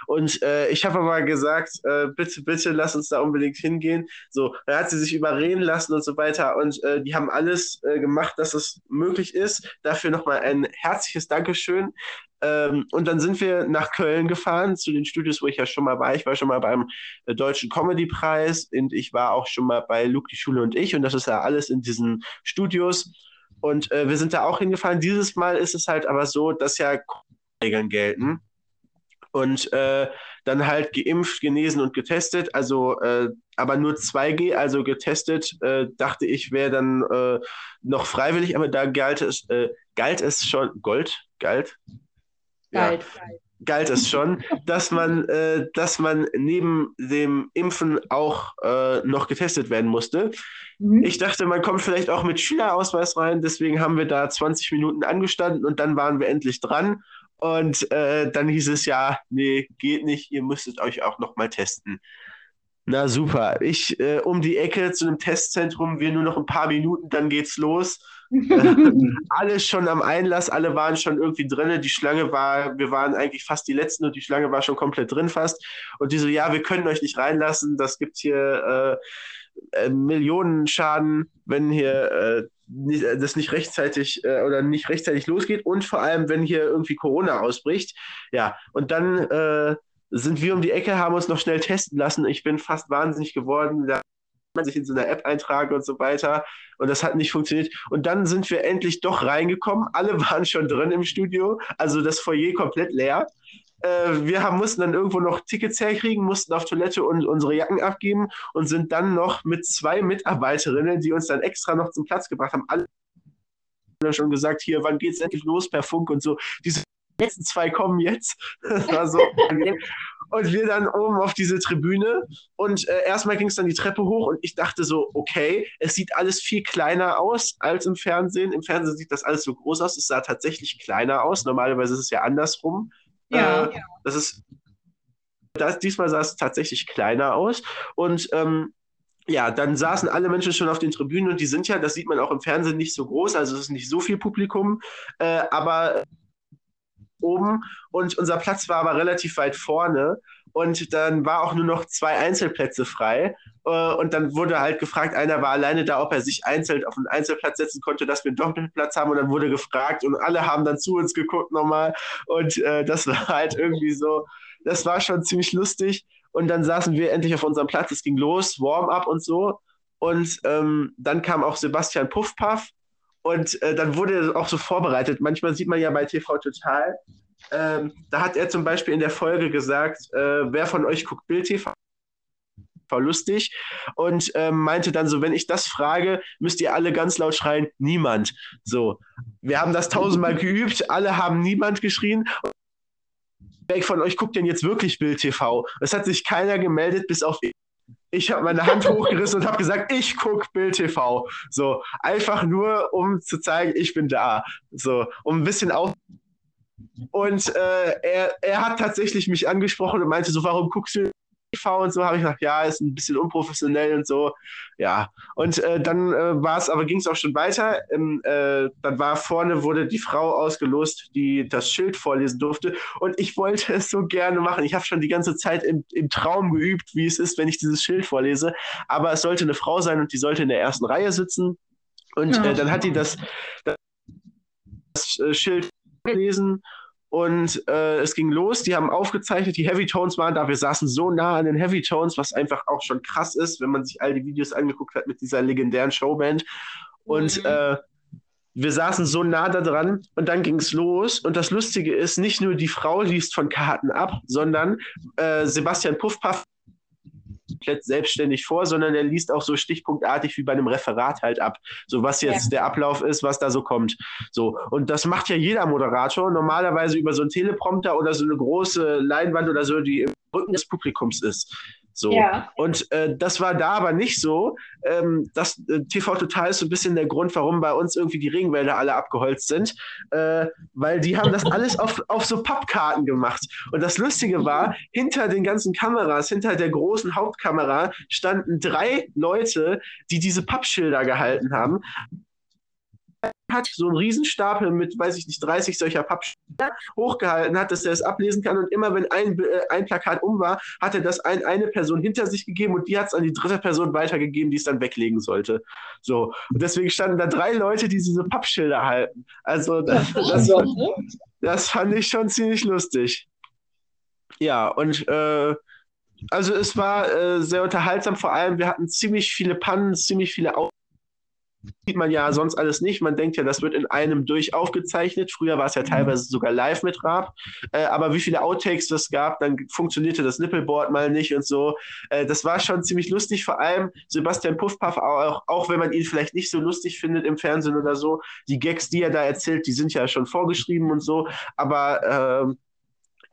Und äh, ich habe aber gesagt, äh, bitte, bitte, lass uns da unbedingt hingehen. So, dann hat sie sich überreden lassen und so weiter. Und äh, die haben alles äh, gemacht, dass es möglich ist. Dafür nochmal ein herzliches Dankeschön. ähm, und dann sind wir nach Köln gefahren, zu den Studios, wo ich ja schon mal war. Ich war schon mal beim äh, Deutschen Comedy-Preis und ich war auch schon mal bei Luke, die Schule und ich. Und das ist ja alles in diesen Studios. Und äh, wir sind da auch hingefahren. Dieses Mal ist es halt aber so, dass ja Regeln gelten. Und äh, dann halt geimpft, genesen und getestet, also äh, aber nur 2G, also getestet, äh, dachte ich, wäre dann äh, noch freiwillig, aber da galt es, äh, galt es schon, Gold, galt? Galt. Ja. Galt es schon, dass man, äh, dass man neben dem Impfen auch äh, noch getestet werden musste. Mhm. Ich dachte, man kommt vielleicht auch mit Schülerausweis rein, deswegen haben wir da 20 Minuten angestanden und dann waren wir endlich dran und äh, dann hieß es ja, nee, geht nicht, ihr müsstet euch auch nochmal testen. Na super, ich äh, um die Ecke zu einem Testzentrum, wir nur noch ein paar Minuten, dann geht's los. alle schon am Einlass, alle waren schon irgendwie drin. Die Schlange war, wir waren eigentlich fast die Letzten und die Schlange war schon komplett drin fast. Und die so, ja, wir können euch nicht reinlassen, das gibt hier äh, äh, Millionen Schaden, wenn hier äh, äh, das nicht rechtzeitig äh, oder nicht rechtzeitig losgeht und vor allem, wenn hier irgendwie Corona ausbricht. Ja, und dann äh, sind wir um die Ecke, haben uns noch schnell testen lassen. Ich bin fast wahnsinnig geworden. Da man sich in so einer App eintragen und so weiter. Und das hat nicht funktioniert. Und dann sind wir endlich doch reingekommen. Alle waren schon drin im Studio. Also das Foyer komplett leer. Äh, wir haben, mussten dann irgendwo noch Tickets herkriegen, mussten auf Toilette und unsere Jacken abgeben und sind dann noch mit zwei Mitarbeiterinnen, die uns dann extra noch zum Platz gebracht haben, alle schon gesagt, hier, wann geht's endlich los per Funk und so. Diese letzten zwei kommen jetzt. Das war so und wir dann oben auf diese Tribüne und äh, erstmal ging es dann die Treppe hoch und ich dachte so, okay, es sieht alles viel kleiner aus als im Fernsehen. Im Fernsehen sieht das alles so groß aus, es sah tatsächlich kleiner aus. Normalerweise ist es ja andersrum. Ja. Äh, das ist, das, diesmal sah es tatsächlich kleiner aus. Und ähm, ja, dann saßen alle Menschen schon auf den Tribünen und die sind ja, das sieht man auch im Fernsehen, nicht so groß, also es ist nicht so viel Publikum, äh, aber oben und unser Platz war aber relativ weit vorne und dann war auch nur noch zwei Einzelplätze frei. Äh, und dann wurde halt gefragt, einer war alleine da, ob er sich einzeln auf einen Einzelplatz setzen konnte, dass wir einen Doppelplatz haben. Und dann wurde gefragt und alle haben dann zu uns geguckt nochmal. Und äh, das war halt irgendwie so, das war schon ziemlich lustig. Und dann saßen wir endlich auf unserem Platz, es ging los, Warm-up und so. Und ähm, dann kam auch Sebastian Puffpaff. Und äh, dann wurde auch so vorbereitet. Manchmal sieht man ja bei TV Total, ähm, da hat er zum Beispiel in der Folge gesagt, äh, wer von euch guckt Bild TV? lustig und ähm, meinte dann so, wenn ich das frage, müsst ihr alle ganz laut schreien, niemand. So, wir haben das tausendmal geübt, alle haben niemand geschrien. Wer von euch guckt denn jetzt wirklich Bild TV? Es hat sich keiner gemeldet, bis auf ich habe meine Hand hochgerissen und habe gesagt, ich gucke Bild TV. So, einfach nur, um zu zeigen, ich bin da. So, um ein bisschen auch. Und äh, er, er hat tatsächlich mich angesprochen und meinte so, warum guckst du TV und so, habe ich gedacht, ja, ist ein bisschen unprofessionell und so. Ja, und äh, dann äh, war es, aber ging es auch schon weiter. Ähm, äh, dann war vorne, wurde die Frau ausgelost, die das Schild vorlesen durfte. Und ich wollte es so gerne machen. Ich habe schon die ganze Zeit im, im Traum geübt, wie es ist, wenn ich dieses Schild vorlese. Aber es sollte eine Frau sein und die sollte in der ersten Reihe sitzen. Und ja. Äh, dann hat die das, das äh, Schild gelesen und äh, es ging los, die haben aufgezeichnet, die Heavy Tones waren da, wir saßen so nah an den Heavy Tones, was einfach auch schon krass ist, wenn man sich all die Videos angeguckt hat mit dieser legendären Showband. Und mhm. äh, wir saßen so nah da dran und dann ging es los. Und das Lustige ist, nicht nur die Frau liest von Karten ab, sondern äh, Sebastian Puffpaff komplett selbstständig vor, sondern er liest auch so stichpunktartig wie bei einem Referat halt ab, so was jetzt ja. der Ablauf ist, was da so kommt. So und das macht ja jeder Moderator normalerweise über so einen Teleprompter oder so eine große Leinwand oder so, die im Rücken des Publikums ist. So. Ja. Und äh, das war da aber nicht so. Ähm, das äh, TV Total ist so ein bisschen der Grund, warum bei uns irgendwie die Regenwälder alle abgeholzt sind, äh, weil die haben das alles auf, auf so Pappkarten gemacht. Und das Lustige war, hinter den ganzen Kameras, hinter der großen Hauptkamera standen drei Leute, die diese Pappschilder gehalten haben hat, so einen Riesenstapel mit, weiß ich nicht, 30 solcher Pappschilder hochgehalten hat, dass er es ablesen kann. Und immer wenn ein, äh, ein Plakat um war, hat er das an eine Person hinter sich gegeben und die hat es an die dritte Person weitergegeben, die es dann weglegen sollte. So. Und deswegen standen da drei Leute, die diese Pappschilder halten. Also das, das, Das fand ich schon ziemlich lustig. Ja, und äh, also es war äh, sehr unterhaltsam, vor allem wir hatten ziemlich viele Pannen, ziemlich viele Autos sieht man ja sonst alles nicht. Man denkt ja, das wird in einem durch aufgezeichnet. Früher war es ja mhm. teilweise sogar live mit Raab. Äh, aber wie viele Outtakes das gab, dann funktionierte das Nippelboard mal nicht und so. Äh, das war schon ziemlich lustig. Vor allem Sebastian Puffpaff, auch, auch wenn man ihn vielleicht nicht so lustig findet im Fernsehen oder so. Die Gags, die er da erzählt, die sind ja schon vorgeschrieben und so. Aber äh,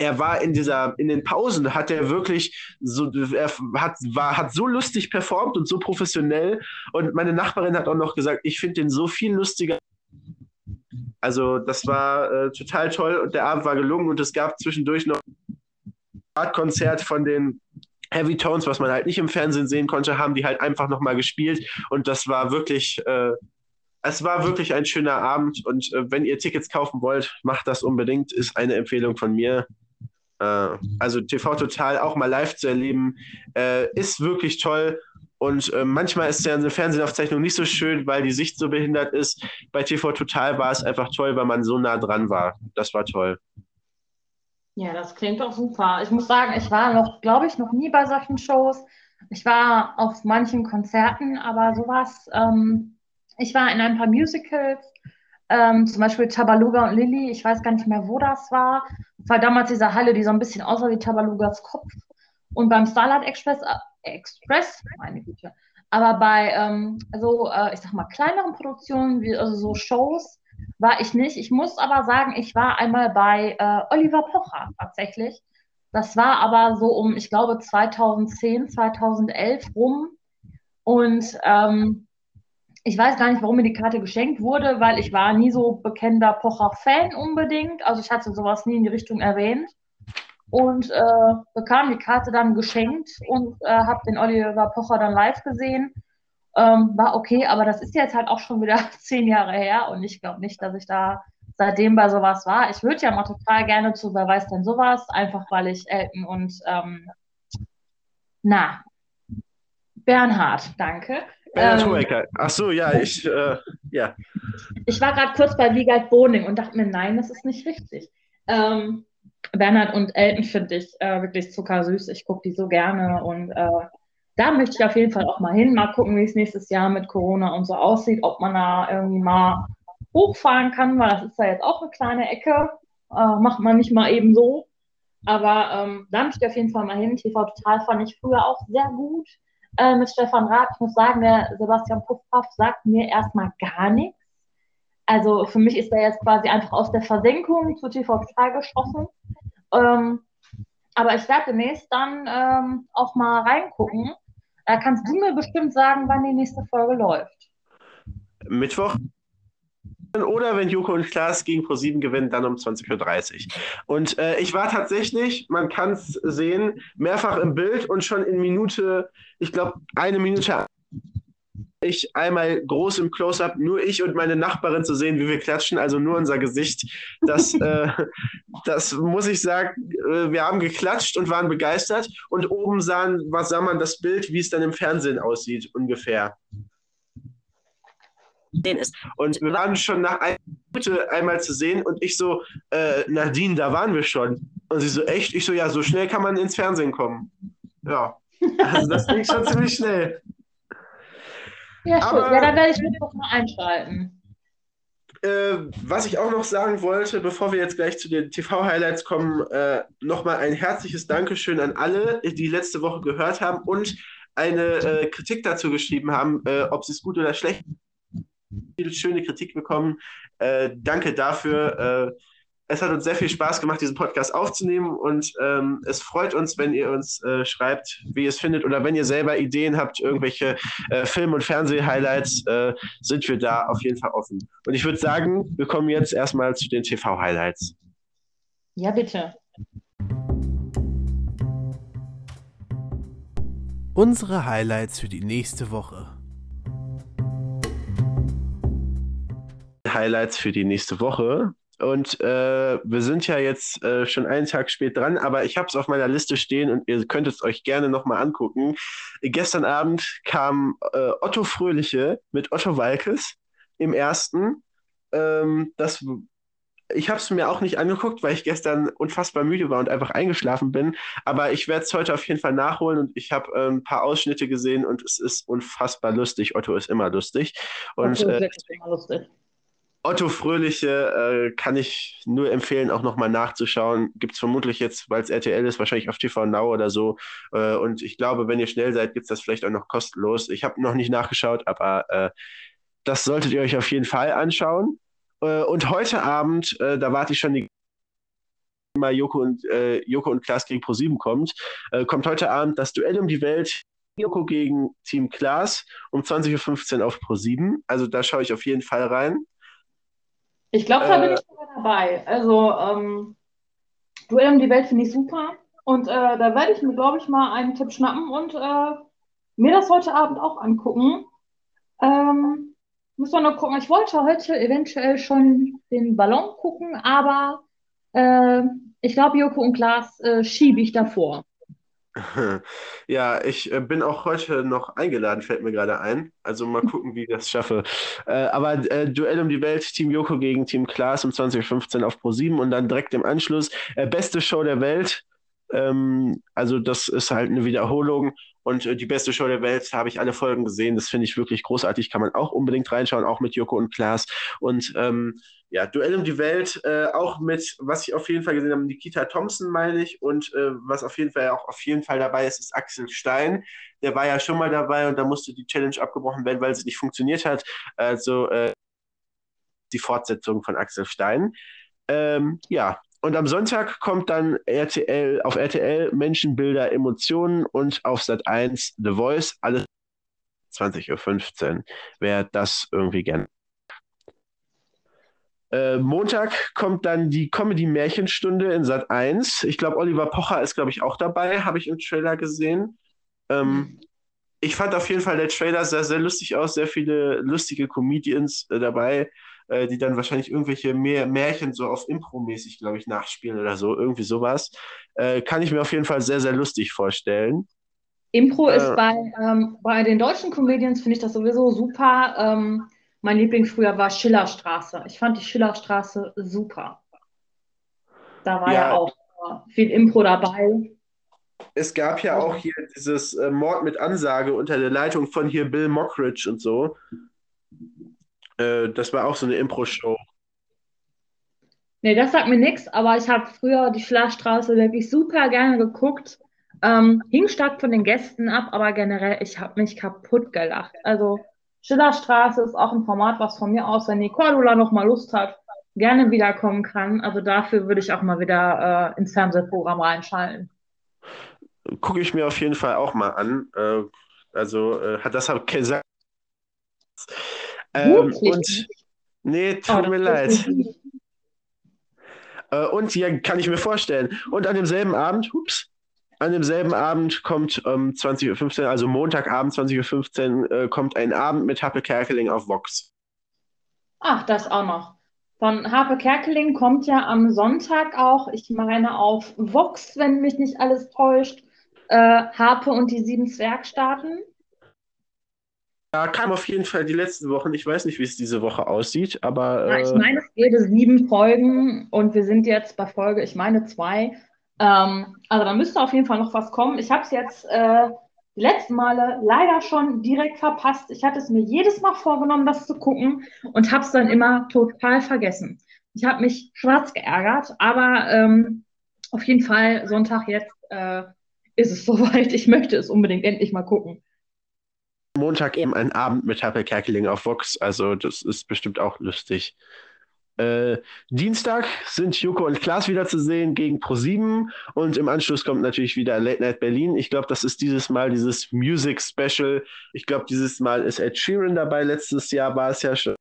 er war in dieser, in den Pausen hat er wirklich so, er hat, war, hat so lustig performt und so professionell. Und meine Nachbarin hat auch noch gesagt, ich finde den so viel lustiger. Also, das war äh, total toll und der Abend war gelungen und es gab zwischendurch noch ein Konzert von den Heavy Tones, was man halt nicht im Fernsehen sehen konnte, haben die halt einfach nochmal gespielt und das war wirklich, äh, es war wirklich ein schöner Abend und äh, wenn ihr Tickets kaufen wollt, macht das unbedingt, ist eine Empfehlung von mir. Äh, also TV Total auch mal live zu erleben, äh, ist wirklich toll. Und äh, manchmal ist ja eine Fernsehaufzeichnung nicht so schön, weil die Sicht so behindert ist. Bei TV Total war es einfach toll, weil man so nah dran war. Das war toll. Ja, das klingt doch super. Ich muss sagen, ich war noch, glaube ich, noch nie bei solchen Shows. Ich war auf manchen Konzerten, aber sowas. Ähm, ich war in ein paar Musicals ähm, zum Beispiel Tabaluga und Lilly, ich weiß gar nicht mehr, wo das war. Das war damals diese Halle, die so ein bisschen aussah wie Tabalugas Kopf. Und beim Starlight Express, äh, Express, meine Güte, aber bei, ähm, also, äh, ich sag mal, kleineren Produktionen, wie also so Shows, war ich nicht. Ich muss aber sagen, ich war einmal bei äh, Oliver Pocher tatsächlich. Das war aber so um, ich glaube, 2010, 2011 rum. Und ähm, ich weiß gar nicht, warum mir die Karte geschenkt wurde, weil ich war nie so bekennender Pocher-Fan unbedingt. Also ich hatte sowas nie in die Richtung erwähnt. Und äh, bekam die Karte dann geschenkt und äh, habe den Oliver Pocher dann live gesehen. Ähm, war okay, aber das ist jetzt halt auch schon wieder zehn Jahre her und ich glaube nicht, dass ich da seitdem bei sowas war. Ich würde ja mal total gerne zu Wer weiß denn sowas, einfach weil ich Elton und ähm, na, Bernhard, danke. Bernhard ähm, Hoeker. Ach so, ja, ich, äh, ja. Ich war gerade kurz bei Wiegald Boning und dachte mir, nein, das ist nicht richtig. Ähm, Bernhard und Elton finde ich äh, wirklich zuckersüß. Ich gucke die so gerne und äh, da möchte ich auf jeden Fall auch mal hin. Mal gucken, wie es nächstes Jahr mit Corona und so aussieht, ob man da irgendwie mal hochfahren kann, weil das ist ja jetzt auch eine kleine Ecke. Äh, macht man nicht mal eben so. Aber ähm, da möchte ich auf jeden Fall mal hin. TV Total fand ich früher auch sehr gut äh, mit Stefan Raab. Ich muss sagen, der Sebastian Puffpaff sagt mir erstmal gar nichts. Also für mich ist er jetzt quasi einfach aus der Versenkung zu TV Total geschossen. Ähm, aber ich werde demnächst dann ähm, auch mal reingucken. Da kannst du mir bestimmt sagen, wann die nächste Folge läuft. Mittwoch oder wenn Joko und Klaas gegen ProSieben gewinnen, dann um 20.30 Uhr. Und äh, ich war tatsächlich, man kann es sehen, mehrfach im Bild und schon in Minute, ich glaube, eine Minute ich einmal groß im Close-up, nur ich und meine Nachbarin zu sehen, wie wir klatschen, also nur unser Gesicht. Das, äh, das muss ich sagen, äh, wir haben geklatscht und waren begeistert und oben sahen, was sah man das Bild, wie es dann im Fernsehen aussieht, ungefähr sehen ist. Und wir waren schon nach einer Minute einmal zu sehen und ich so, äh, Nadine, da waren wir schon. Und sie so, echt? Ich so, ja, so schnell kann man ins Fernsehen kommen. Ja. Also das ging schon ziemlich schnell. Ja, Aber, ja, dann werde ich mich noch mal einschalten. Äh, was ich auch noch sagen wollte, bevor wir jetzt gleich zu den TV-Highlights kommen, äh, nochmal ein herzliches Dankeschön an alle, die letzte Woche gehört haben und eine äh, Kritik dazu geschrieben haben, äh, ob sie es gut oder schlecht viel schöne Kritik bekommen. Äh, danke dafür. Äh, es hat uns sehr viel Spaß gemacht, diesen Podcast aufzunehmen und ähm, es freut uns, wenn ihr uns äh, schreibt, wie ihr es findet oder wenn ihr selber Ideen habt, irgendwelche äh, Film- und Fernseh-Highlights, äh, sind wir da auf jeden Fall offen. Und ich würde sagen, wir kommen jetzt erstmal zu den TV-Highlights. Ja, bitte. Unsere Highlights für die nächste Woche. Highlights für die nächste Woche. Und äh, wir sind ja jetzt äh, schon einen Tag spät dran, aber ich habe es auf meiner Liste stehen und ihr könnt es euch gerne nochmal angucken. Gestern Abend kam äh, Otto Fröhliche mit Otto Walkes im ersten. Ähm, das ich habe es mir auch nicht angeguckt, weil ich gestern unfassbar müde war und einfach eingeschlafen bin. Aber ich werde es heute auf jeden Fall nachholen und ich habe äh, ein paar Ausschnitte gesehen und es ist unfassbar lustig. Otto ist immer lustig. Und Otto, äh, immer lustig. Otto Fröhliche äh, kann ich nur empfehlen, auch nochmal nachzuschauen. Gibt es vermutlich jetzt, weil es RTL ist, wahrscheinlich auf TV Now oder so. Äh, und ich glaube, wenn ihr schnell seid, gibt es das vielleicht auch noch kostenlos. Ich habe noch nicht nachgeschaut, aber äh, das solltet ihr euch auf jeden Fall anschauen. Äh, und heute Abend, äh, da warte ich schon die mal Joko und, äh, Joko und Klaas gegen Pro7 kommt, kommt heute Abend das Duell um die Welt. Joko gegen Team Klaas um 20.15 Uhr auf Pro7. Also da schaue ich auf jeden Fall rein. Ich glaube, da bin ich sogar dabei. Also ähm, Duell um die Welt finde ich super. Und äh, da werde ich mir, glaube ich, mal einen Tipp schnappen und äh, mir das heute Abend auch angucken. Ähm, muss man noch gucken. Ich wollte heute eventuell schon den Ballon gucken, aber äh, ich glaube, Joko und Klaas äh, schiebe ich davor. Ja, ich äh, bin auch heute noch eingeladen, fällt mir gerade ein. Also mal gucken, wie ich das schaffe. Äh, aber äh, Duell um die Welt, Team Joko gegen Team Klaas um 2015 auf Pro7 und dann direkt im Anschluss äh, beste Show der Welt. Ähm, also das ist halt eine Wiederholung und äh, die beste Show der Welt habe ich alle Folgen gesehen. Das finde ich wirklich großartig. Kann man auch unbedingt reinschauen, auch mit Joko und Klaas. Und ähm, ja, Duell um die Welt, äh, auch mit, was ich auf jeden Fall gesehen habe, Nikita Thompson, meine ich. Und äh, was auf jeden Fall auch auf jeden Fall dabei ist, ist Axel Stein. Der war ja schon mal dabei und da musste die Challenge abgebrochen werden, weil sie nicht funktioniert hat. Also äh, die Fortsetzung von Axel Stein. Ähm, ja, und am Sonntag kommt dann RTL auf RTL Menschenbilder, Emotionen und auf Sat 1 The Voice, alles 20.15 Uhr. Wer das irgendwie gerne. Äh, Montag kommt dann die Comedy-Märchenstunde in Sat 1. Ich glaube, Oliver Pocher ist, glaube ich, auch dabei, habe ich im Trailer gesehen. Ähm, ich fand auf jeden Fall der Trailer sehr, sehr lustig aus, sehr viele lustige Comedians äh, dabei äh, die dann wahrscheinlich irgendwelche Mehr Märchen so auf Impro-mäßig, glaube ich, nachspielen oder so, irgendwie sowas. Äh, kann ich mir auf jeden Fall sehr, sehr lustig vorstellen. Impro äh, ist bei, ähm, bei den deutschen Comedians, finde ich das sowieso super. Ähm, mein Lieblings früher war Schillerstraße. Ich fand die Schillerstraße super. Da war ja, ja auch viel Impro dabei. Es gab ja auch hier dieses äh, Mord mit Ansage unter der Leitung von hier Bill Mockridge und so. Äh, das war auch so eine Impro-Show. Nee, das sagt mir nichts, aber ich habe früher die Schlafstraße wirklich super gerne geguckt. Ähm, hing stark von den Gästen ab, aber generell, ich habe mich kaputt gelacht. Also Schillerstraße ist auch ein Format, was von mir aus, wenn die Cordula noch mal Lust hat, gerne wiederkommen kann. Also dafür würde ich auch mal wieder äh, ins Fernsehprogramm reinschalten. Gucke ich mir auf jeden Fall auch mal an. Äh, also äh, hat das hat gesagt. Ähm, und nee, tut oh, mir leid. Äh, und ja, kann ich mir vorstellen. Und an demselben Abend, ups, an demselben Abend kommt um ähm, 20.15 Uhr, also Montagabend 20.15 Uhr, äh, kommt ein Abend mit Happe Kerkeling auf Vox. Ach, das auch noch. Von Harpe Kerkeling kommt ja am Sonntag auch, ich meine auf Vox, wenn mich nicht alles täuscht, äh, Harpe und die sieben Zwergstaaten. Ja, kam auf jeden Fall die letzten Wochen. Ich weiß nicht, wie es diese Woche aussieht, aber. Ja, ich äh, meine, es geht sieben Folgen und wir sind jetzt bei Folge, ich meine, zwei. Ähm, also da müsste auf jeden Fall noch was kommen. Ich habe es jetzt äh, die letzten Male leider schon direkt verpasst. Ich hatte es mir jedes Mal vorgenommen, das zu gucken und habe es dann immer total vergessen. Ich habe mich schwarz geärgert, aber ähm, auf jeden Fall Sonntag jetzt äh, ist es soweit. Ich möchte es unbedingt endlich mal gucken. Montag eben ein Abend mit Happel Kerkeling auf Vox. Also das ist bestimmt auch lustig. Äh, Dienstag sind Joko und Klaas wieder zu sehen gegen Pro7 und im Anschluss kommt natürlich wieder Late Night Berlin. Ich glaube, das ist dieses Mal dieses Music Special. Ich glaube, dieses Mal ist Ed Sheeran dabei. Letztes Jahr war es ja schon.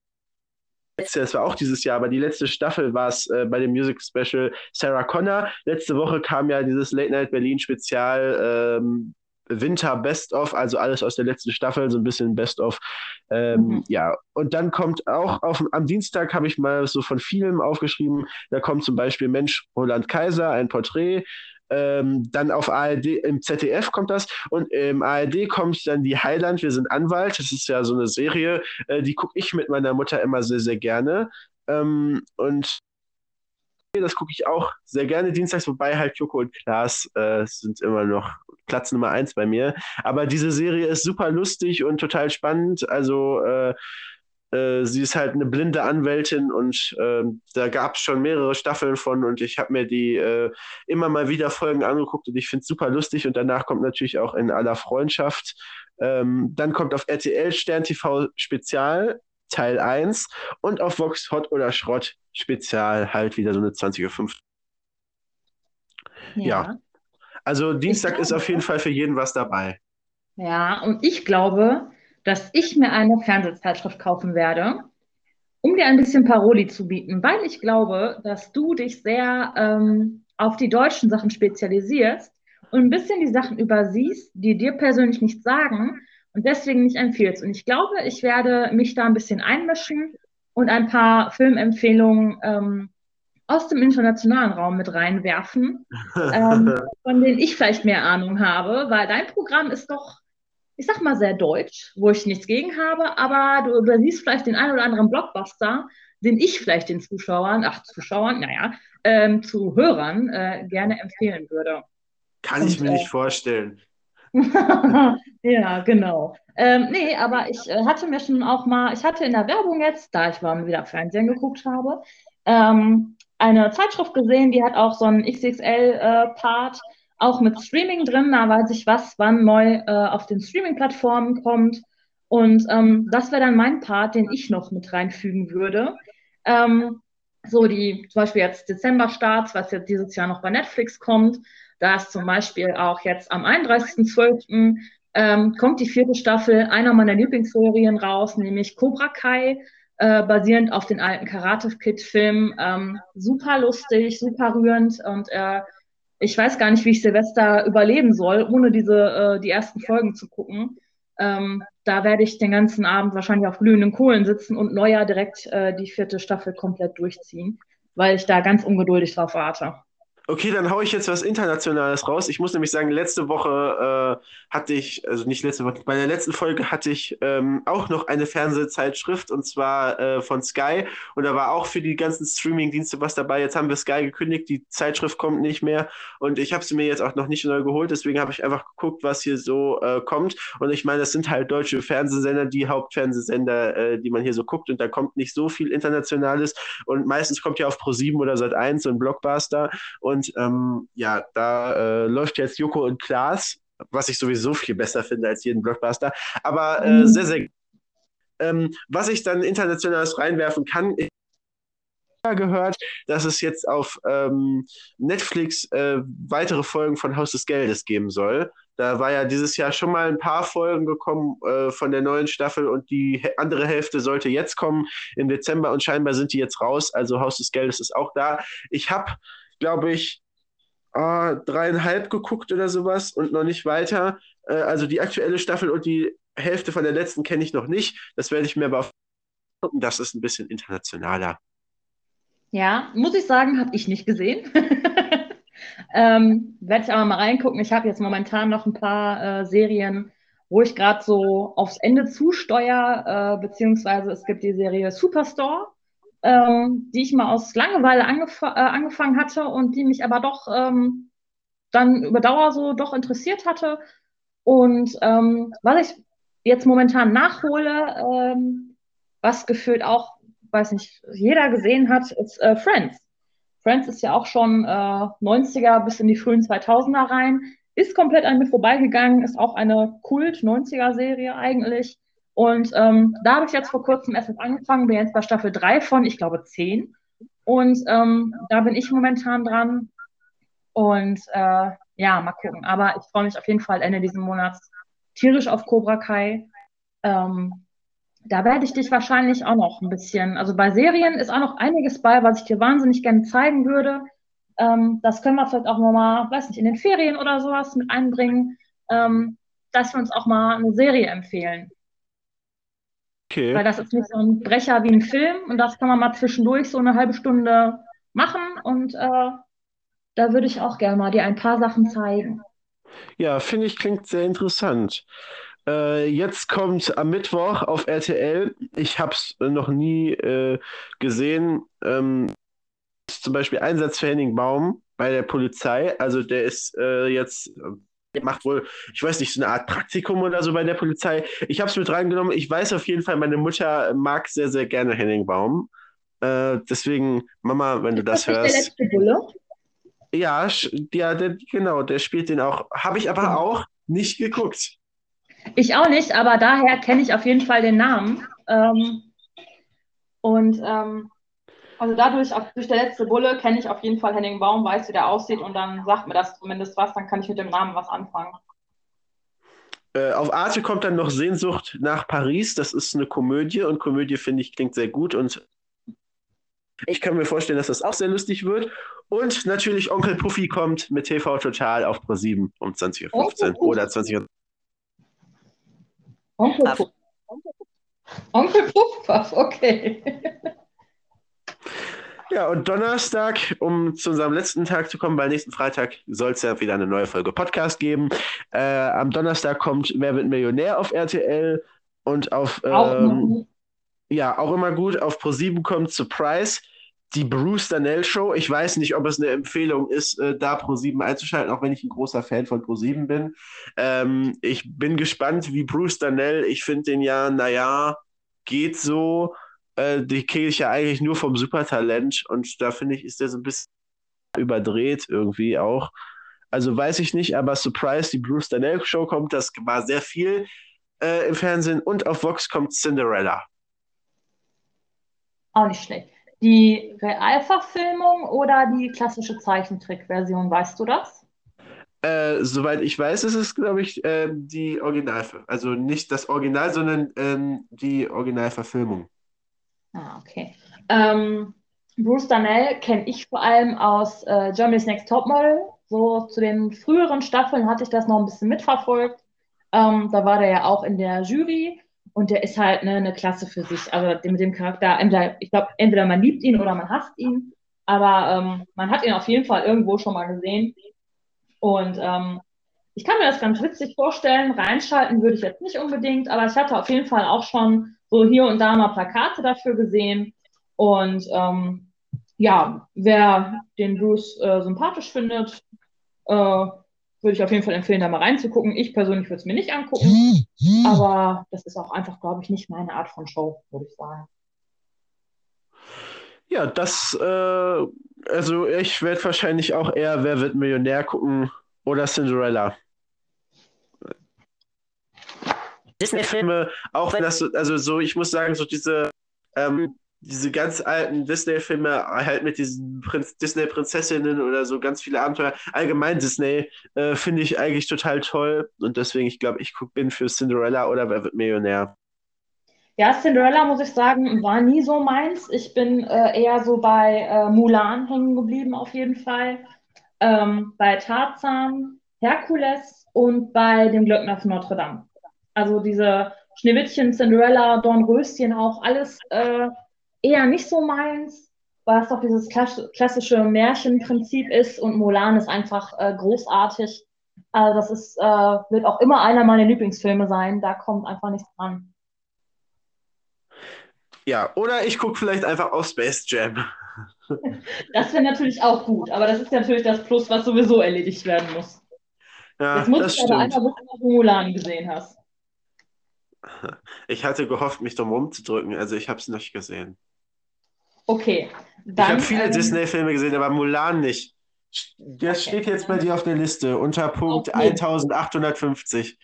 Es war auch dieses Jahr, aber die letzte Staffel war es äh, bei dem Music Special Sarah Connor. Letzte Woche kam ja dieses Late Night Berlin Spezial ähm, Winter Best of, also alles aus der letzten Staffel, so ein bisschen Best of. Ähm, mhm. Ja, und dann kommt auch auf, am Dienstag habe ich mal so von Filmen aufgeschrieben, da kommt zum Beispiel Mensch Roland Kaiser, ein Porträt. Ähm, dann auf ARD, im ZDF kommt das und im ARD kommt dann die Highland, wir sind Anwalt, das ist ja so eine Serie, äh, die gucke ich mit meiner Mutter immer sehr, sehr gerne. Ähm, und das gucke ich auch sehr gerne dienstags, wobei halt Joko und Klaas äh, sind immer noch Platz Nummer eins bei mir. Aber diese Serie ist super lustig und total spannend. Also äh, äh, sie ist halt eine blinde Anwältin und äh, da gab es schon mehrere Staffeln von und ich habe mir die äh, immer mal wieder Folgen angeguckt und ich finde es super lustig und danach kommt natürlich auch in aller Freundschaft. Ähm, dann kommt auf RTL Stern TV Spezial Teil 1 und auf Vox Hot oder Schrott Spezial halt wieder so eine 20.05 Uhr. Ja. ja. Also Dienstag ist auf jeden Fall für jeden was dabei. Ja, und ich glaube, dass ich mir eine Fernsehzeitschrift kaufen werde, um dir ein bisschen Paroli zu bieten, weil ich glaube, dass du dich sehr ähm, auf die deutschen Sachen spezialisierst und ein bisschen die Sachen übersiehst, die dir persönlich nichts sagen und deswegen nicht empfiehlst. Und ich glaube, ich werde mich da ein bisschen einmischen und ein paar Filmempfehlungen ähm, aus dem internationalen Raum mit reinwerfen, ähm, von denen ich vielleicht mehr Ahnung habe, weil dein Programm ist doch ich sag mal, sehr deutsch, wo ich nichts gegen habe, aber du übersiehst vielleicht den einen oder anderen Blockbuster, den ich vielleicht den Zuschauern, ach, Zuschauern, naja, ähm, Zuhörern äh, gerne empfehlen würde. Kann Und, ich mir äh, nicht vorstellen. ja, genau. Ähm, nee, aber ich äh, hatte mir schon auch mal, ich hatte in der Werbung jetzt, da ich mal wieder Fernsehen geguckt habe, ähm, eine Zeitschrift gesehen, die hat auch so einen XXL-Part. Äh, auch mit Streaming drin. Da weiß ich, was wann neu äh, auf den Streaming-Plattformen kommt. Und ähm, das wäre dann mein Part, den ich noch mit reinfügen würde. Ähm, so die zum Beispiel jetzt Dezember-Starts, was jetzt dieses Jahr noch bei Netflix kommt. Da ist zum Beispiel auch jetzt am 31.12. Ähm, kommt die vierte Staffel einer meiner Lieblingsserien raus, nämlich Cobra Kai, äh, basierend auf den alten Karate Kid-Film. Ähm, super lustig, super rührend und äh, ich weiß gar nicht, wie ich Silvester überleben soll, ohne diese äh, die ersten Folgen zu gucken. Ähm, da werde ich den ganzen Abend wahrscheinlich auf glühenden Kohlen sitzen und Neujahr direkt äh, die vierte Staffel komplett durchziehen, weil ich da ganz ungeduldig drauf warte. Okay, dann haue ich jetzt was Internationales raus. Ich muss nämlich sagen, letzte Woche äh, hatte ich, also nicht letzte Woche, bei der letzten Folge hatte ich ähm, auch noch eine Fernsehzeitschrift und zwar äh, von Sky. Und da war auch für die ganzen Streaming-Dienste was dabei. Jetzt haben wir Sky gekündigt, die Zeitschrift kommt nicht mehr. Und ich habe sie mir jetzt auch noch nicht neu geholt, deswegen habe ich einfach geguckt, was hier so äh, kommt. Und ich meine, das sind halt deutsche Fernsehsender, die Hauptfernsehsender, äh, die man hier so guckt. Und da kommt nicht so viel Internationales. Und meistens kommt ja auf Pro7 oder Sat1 so ein Blockbuster. und und ähm, ja, da äh, läuft jetzt Joko und Klaas, was ich sowieso viel besser finde als jeden Blockbuster. Aber äh, mhm. sehr, sehr. Ähm, was ich dann internationales reinwerfen kann, ist gehört, dass es jetzt auf ähm, Netflix äh, weitere Folgen von Haus des Geldes geben soll. Da war ja dieses Jahr schon mal ein paar Folgen gekommen äh, von der neuen Staffel und die andere Hälfte sollte jetzt kommen im Dezember und scheinbar sind die jetzt raus. Also Haus des Geldes ist auch da. Ich habe glaube ich, äh, dreieinhalb geguckt oder sowas und noch nicht weiter. Äh, also die aktuelle Staffel und die Hälfte von der letzten kenne ich noch nicht. Das werde ich mir aber gucken. Das ist ein bisschen internationaler. Ja, muss ich sagen, habe ich nicht gesehen. ähm, werde ich aber mal reingucken. Ich habe jetzt momentan noch ein paar äh, Serien, wo ich gerade so aufs Ende zusteuere, äh, beziehungsweise es gibt die Serie Superstore ähm, die ich mal aus Langeweile angef äh, angefangen hatte und die mich aber doch ähm, dann über Dauer so doch interessiert hatte. Und ähm, was ich jetzt momentan nachhole, ähm, was gefühlt auch, weiß nicht, jeder gesehen hat, ist äh, Friends. Friends ist ja auch schon äh, 90er bis in die frühen 2000er rein, ist komplett an mir vorbeigegangen, ist auch eine Kult-90er-Serie eigentlich. Und ähm, da habe ich jetzt vor kurzem erst angefangen, bin jetzt bei Staffel 3 von, ich glaube, 10. Und ähm, da bin ich momentan dran. Und äh, ja, mal gucken. Aber ich freue mich auf jeden Fall Ende dieses Monats tierisch auf Cobra Kai. Ähm, da werde ich dich wahrscheinlich auch noch ein bisschen, also bei Serien ist auch noch einiges bei, was ich dir wahnsinnig gerne zeigen würde. Ähm, das können wir vielleicht auch nochmal, weiß nicht, in den Ferien oder sowas mit einbringen, ähm, dass wir uns auch mal eine Serie empfehlen. Okay. Weil das ist nicht so ein Brecher wie ein Film und das kann man mal zwischendurch so eine halbe Stunde machen und äh, da würde ich auch gerne mal dir ein paar Sachen zeigen. Ja, finde ich, klingt sehr interessant. Äh, jetzt kommt am Mittwoch auf RTL, ich habe es noch nie äh, gesehen, ähm, zum Beispiel Einsatz für Henning Baum bei der Polizei. Also der ist äh, jetzt, macht wohl, ich weiß nicht, so eine Art Praktikum oder so bei der Polizei. Ich habe es mit reingenommen. Ich weiß auf jeden Fall, meine Mutter mag sehr, sehr gerne Henning Baum. Äh, deswegen, Mama, wenn du das, das hörst. Der letzte Bulle? Ja, ja der, genau, der spielt den auch. Habe ich aber auch nicht geguckt. Ich auch nicht, aber daher kenne ich auf jeden Fall den Namen. Ähm, und ähm, also dadurch, auf, durch der letzte Bulle, kenne ich auf jeden Fall Henning Baum, weiß, wie der aussieht und dann sagt mir das zumindest was, dann kann ich mit dem Namen was anfangen. Äh, auf Arte kommt dann noch Sehnsucht nach Paris. Das ist eine Komödie und Komödie finde ich klingt sehr gut und ich kann mir vorstellen, dass das auch sehr lustig wird. Und natürlich Onkel Puffy kommt mit TV Total auf Pro 7 um 20.15 Uhr oder 20 Uhr. Onkel Puff. Onkel Puff, okay. Ja, und Donnerstag, um zu unserem letzten Tag zu kommen, weil nächsten Freitag soll es ja wieder eine neue Folge Podcast geben. Äh, am Donnerstag kommt Wer wird Millionär auf RTL und auf ähm, ja, auch immer gut. Auf Pro7 kommt Surprise die Bruce Danell Show. Ich weiß nicht, ob es eine Empfehlung ist, äh, da Pro7 einzuschalten, auch wenn ich ein großer Fan von Pro7 bin. Ähm, ich bin gespannt, wie Bruce Danell, ich finde den ja, naja, geht so. Äh, die kriege ich ja eigentlich nur vom Supertalent und da finde ich, ist der so ein bisschen überdreht irgendwie auch. Also weiß ich nicht, aber Surprise, die Bruce Danell Show kommt, das war sehr viel äh, im Fernsehen und auf Vox kommt Cinderella. Auch nicht schlecht. Die Realverfilmung oder die klassische Zeichentrickversion, weißt du das? Äh, soweit ich weiß, ist es, glaube ich, äh, die Originalverfilmung. Also nicht das Original, sondern ähm, die Originalverfilmung. Ah, okay. Ähm, Bruce Darnell kenne ich vor allem aus äh, Germany's Next Topmodel. So zu den früheren Staffeln hatte ich das noch ein bisschen mitverfolgt. Ähm, da war der ja auch in der Jury. Und der ist halt ne, eine Klasse für sich. Also mit dem Charakter, entweder, ich glaube, entweder man liebt ihn oder man hasst ihn. Aber ähm, man hat ihn auf jeden Fall irgendwo schon mal gesehen. Und ähm, ich kann mir das ganz witzig vorstellen. Reinschalten würde ich jetzt nicht unbedingt, aber ich hatte auf jeden Fall auch schon so hier und da mal Plakate dafür gesehen. Und ähm, ja, wer den Bruce äh, sympathisch findet, äh, würde ich auf jeden Fall empfehlen, da mal reinzugucken. Ich persönlich würde es mir nicht angucken, aber das ist auch einfach, glaube ich, nicht meine Art von Show, würde ich sagen. Ja, das, äh, also ich werde wahrscheinlich auch eher Wer wird Millionär gucken oder Cinderella. Disney-Filme, auch wenn das so, also so, ich muss sagen, so diese ähm, diese ganz alten Disney-Filme halt mit diesen Prinz Disney-Prinzessinnen oder so ganz viele Abenteuer, allgemein Disney, äh, finde ich eigentlich total toll. Und deswegen, ich glaube, ich bin für Cinderella oder Wer wird Millionär. Ja, Cinderella, muss ich sagen, war nie so meins. Ich bin äh, eher so bei äh, Mulan hängen geblieben, auf jeden Fall. Ähm, bei Tarzan, Herkules und bei dem Glöckner von Notre Dame. Also diese Schneewittchen, Cinderella, Dornröschen auch, alles äh, eher nicht so meins, weil es doch dieses klassische Märchenprinzip ist und Mulan ist einfach äh, großartig. Also das ist, äh, wird auch immer einer meiner Lieblingsfilme sein. Da kommt einfach nichts dran. Ja, oder ich gucke vielleicht einfach auf Space Jam. Das wäre natürlich auch gut, aber das ist natürlich das Plus, was sowieso erledigt werden muss. Ja, Jetzt muss ich aber einfach wissen, ob du Mulan gesehen hast. Ich hatte gehofft, mich drum rumzudrücken, also ich habe es nicht gesehen. Okay. Dann, ich habe viele ähm, Disney-Filme gesehen, aber Mulan nicht. Das okay. steht jetzt bei dir auf der Liste unter Punkt okay. 1850.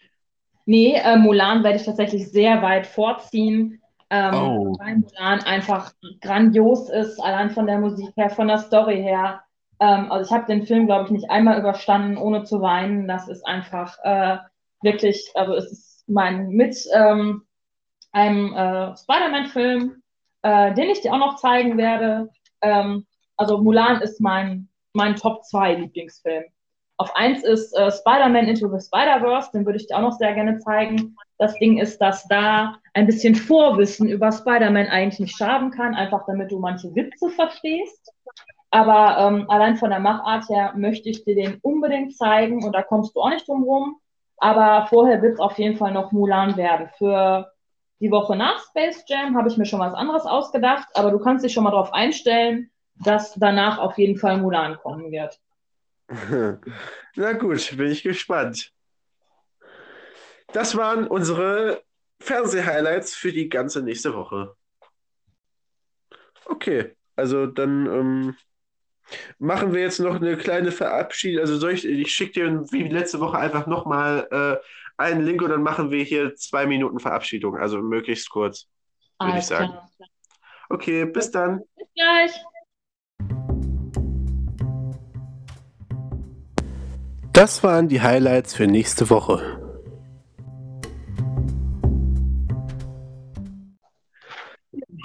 Nee, äh, Mulan werde ich tatsächlich sehr weit vorziehen. Ähm, oh. Weil Mulan einfach grandios ist, allein von der Musik her, von der Story her. Ähm, also ich habe den Film, glaube ich, nicht einmal überstanden, ohne zu weinen. Das ist einfach äh, wirklich, also es ist mein mit ähm, einem äh, Spider-Man-Film äh, den ich dir auch noch zeigen werde. Ähm, also Mulan ist mein, mein Top 2 Lieblingsfilm. Auf 1 ist äh, Spider-Man Into the Spider-Verse, den würde ich dir auch noch sehr gerne zeigen. Das Ding ist, dass da ein bisschen Vorwissen über Spider-Man eigentlich nicht schaden kann, einfach damit du manche Witze verstehst. Aber ähm, allein von der Machart her möchte ich dir den unbedingt zeigen und da kommst du auch nicht drum rum. Aber vorher wird es auf jeden Fall noch Mulan werden. Für die Woche nach Space Jam habe ich mir schon was anderes ausgedacht, aber du kannst dich schon mal darauf einstellen. dass danach auf jeden Fall Mulan kommen wird. Na gut, bin ich gespannt. Das waren unsere Fernseh-Highlights für die ganze nächste Woche. Okay, also dann ähm, machen wir jetzt noch eine kleine Verabschiedung. Also soll ich, ich schicke dir wie letzte Woche einfach nochmal äh, einen Link und dann machen wir hier zwei Minuten Verabschiedung, also möglichst kurz, würde ich sagen. Klar. Okay, bis dann. Bis gleich. Das waren die Highlights für nächste Woche.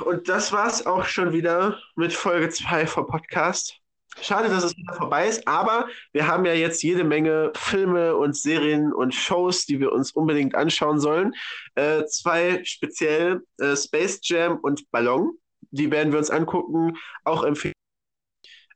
Und das war's auch schon wieder mit Folge 2 vom Podcast. Schade, dass es wieder vorbei ist, aber wir haben ja jetzt jede Menge Filme und Serien und Shows, die wir uns unbedingt anschauen sollen. Äh, zwei speziell, äh, Space Jam und Ballon. Die werden wir uns angucken, auch empfehlen.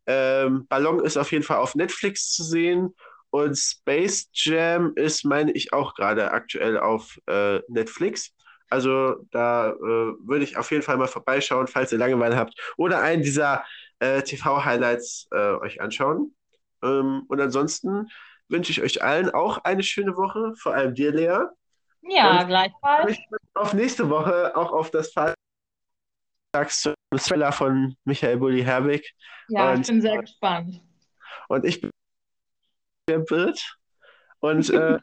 Ähm, Ballon ist auf jeden Fall auf Netflix zu sehen und Space Jam ist, meine ich, auch gerade aktuell auf äh, Netflix. Also da äh, würde ich auf jeden Fall mal vorbeischauen, falls ihr Langeweile habt. Oder einen dieser äh, TV-Highlights äh, euch anschauen. Ähm, und ansonsten wünsche ich euch allen auch eine schöne Woche, vor allem dir, Lea. Ja, und gleichfalls. Auf nächste Woche, auch auf das Thriller von Michael Bulli Herbig. Ja, und, ich bin sehr gespannt. Und ich bin wird. Und äh,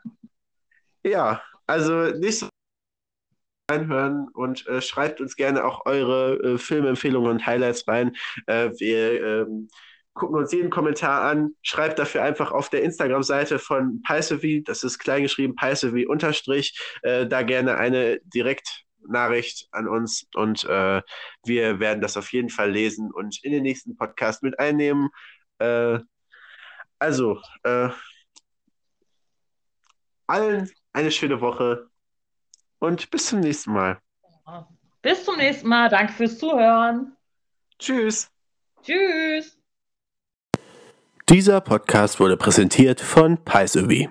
ja, also nächste reinhören und äh, schreibt uns gerne auch eure äh, Filmempfehlungen und Highlights rein. Äh, wir ähm, gucken uns jeden Kommentar an. Schreibt dafür einfach auf der Instagram-Seite von Paisevi, das ist kleingeschrieben, Paisevi unterstrich, äh, da gerne eine Direktnachricht an uns und äh, wir werden das auf jeden Fall lesen und in den nächsten Podcast mit einnehmen. Äh, also, allen eine schöne Woche und bis zum nächsten Mal. Bis zum nächsten Mal. Danke fürs Zuhören. Tschüss. Tschüss. Dieser Podcast wurde präsentiert von PaiSowie.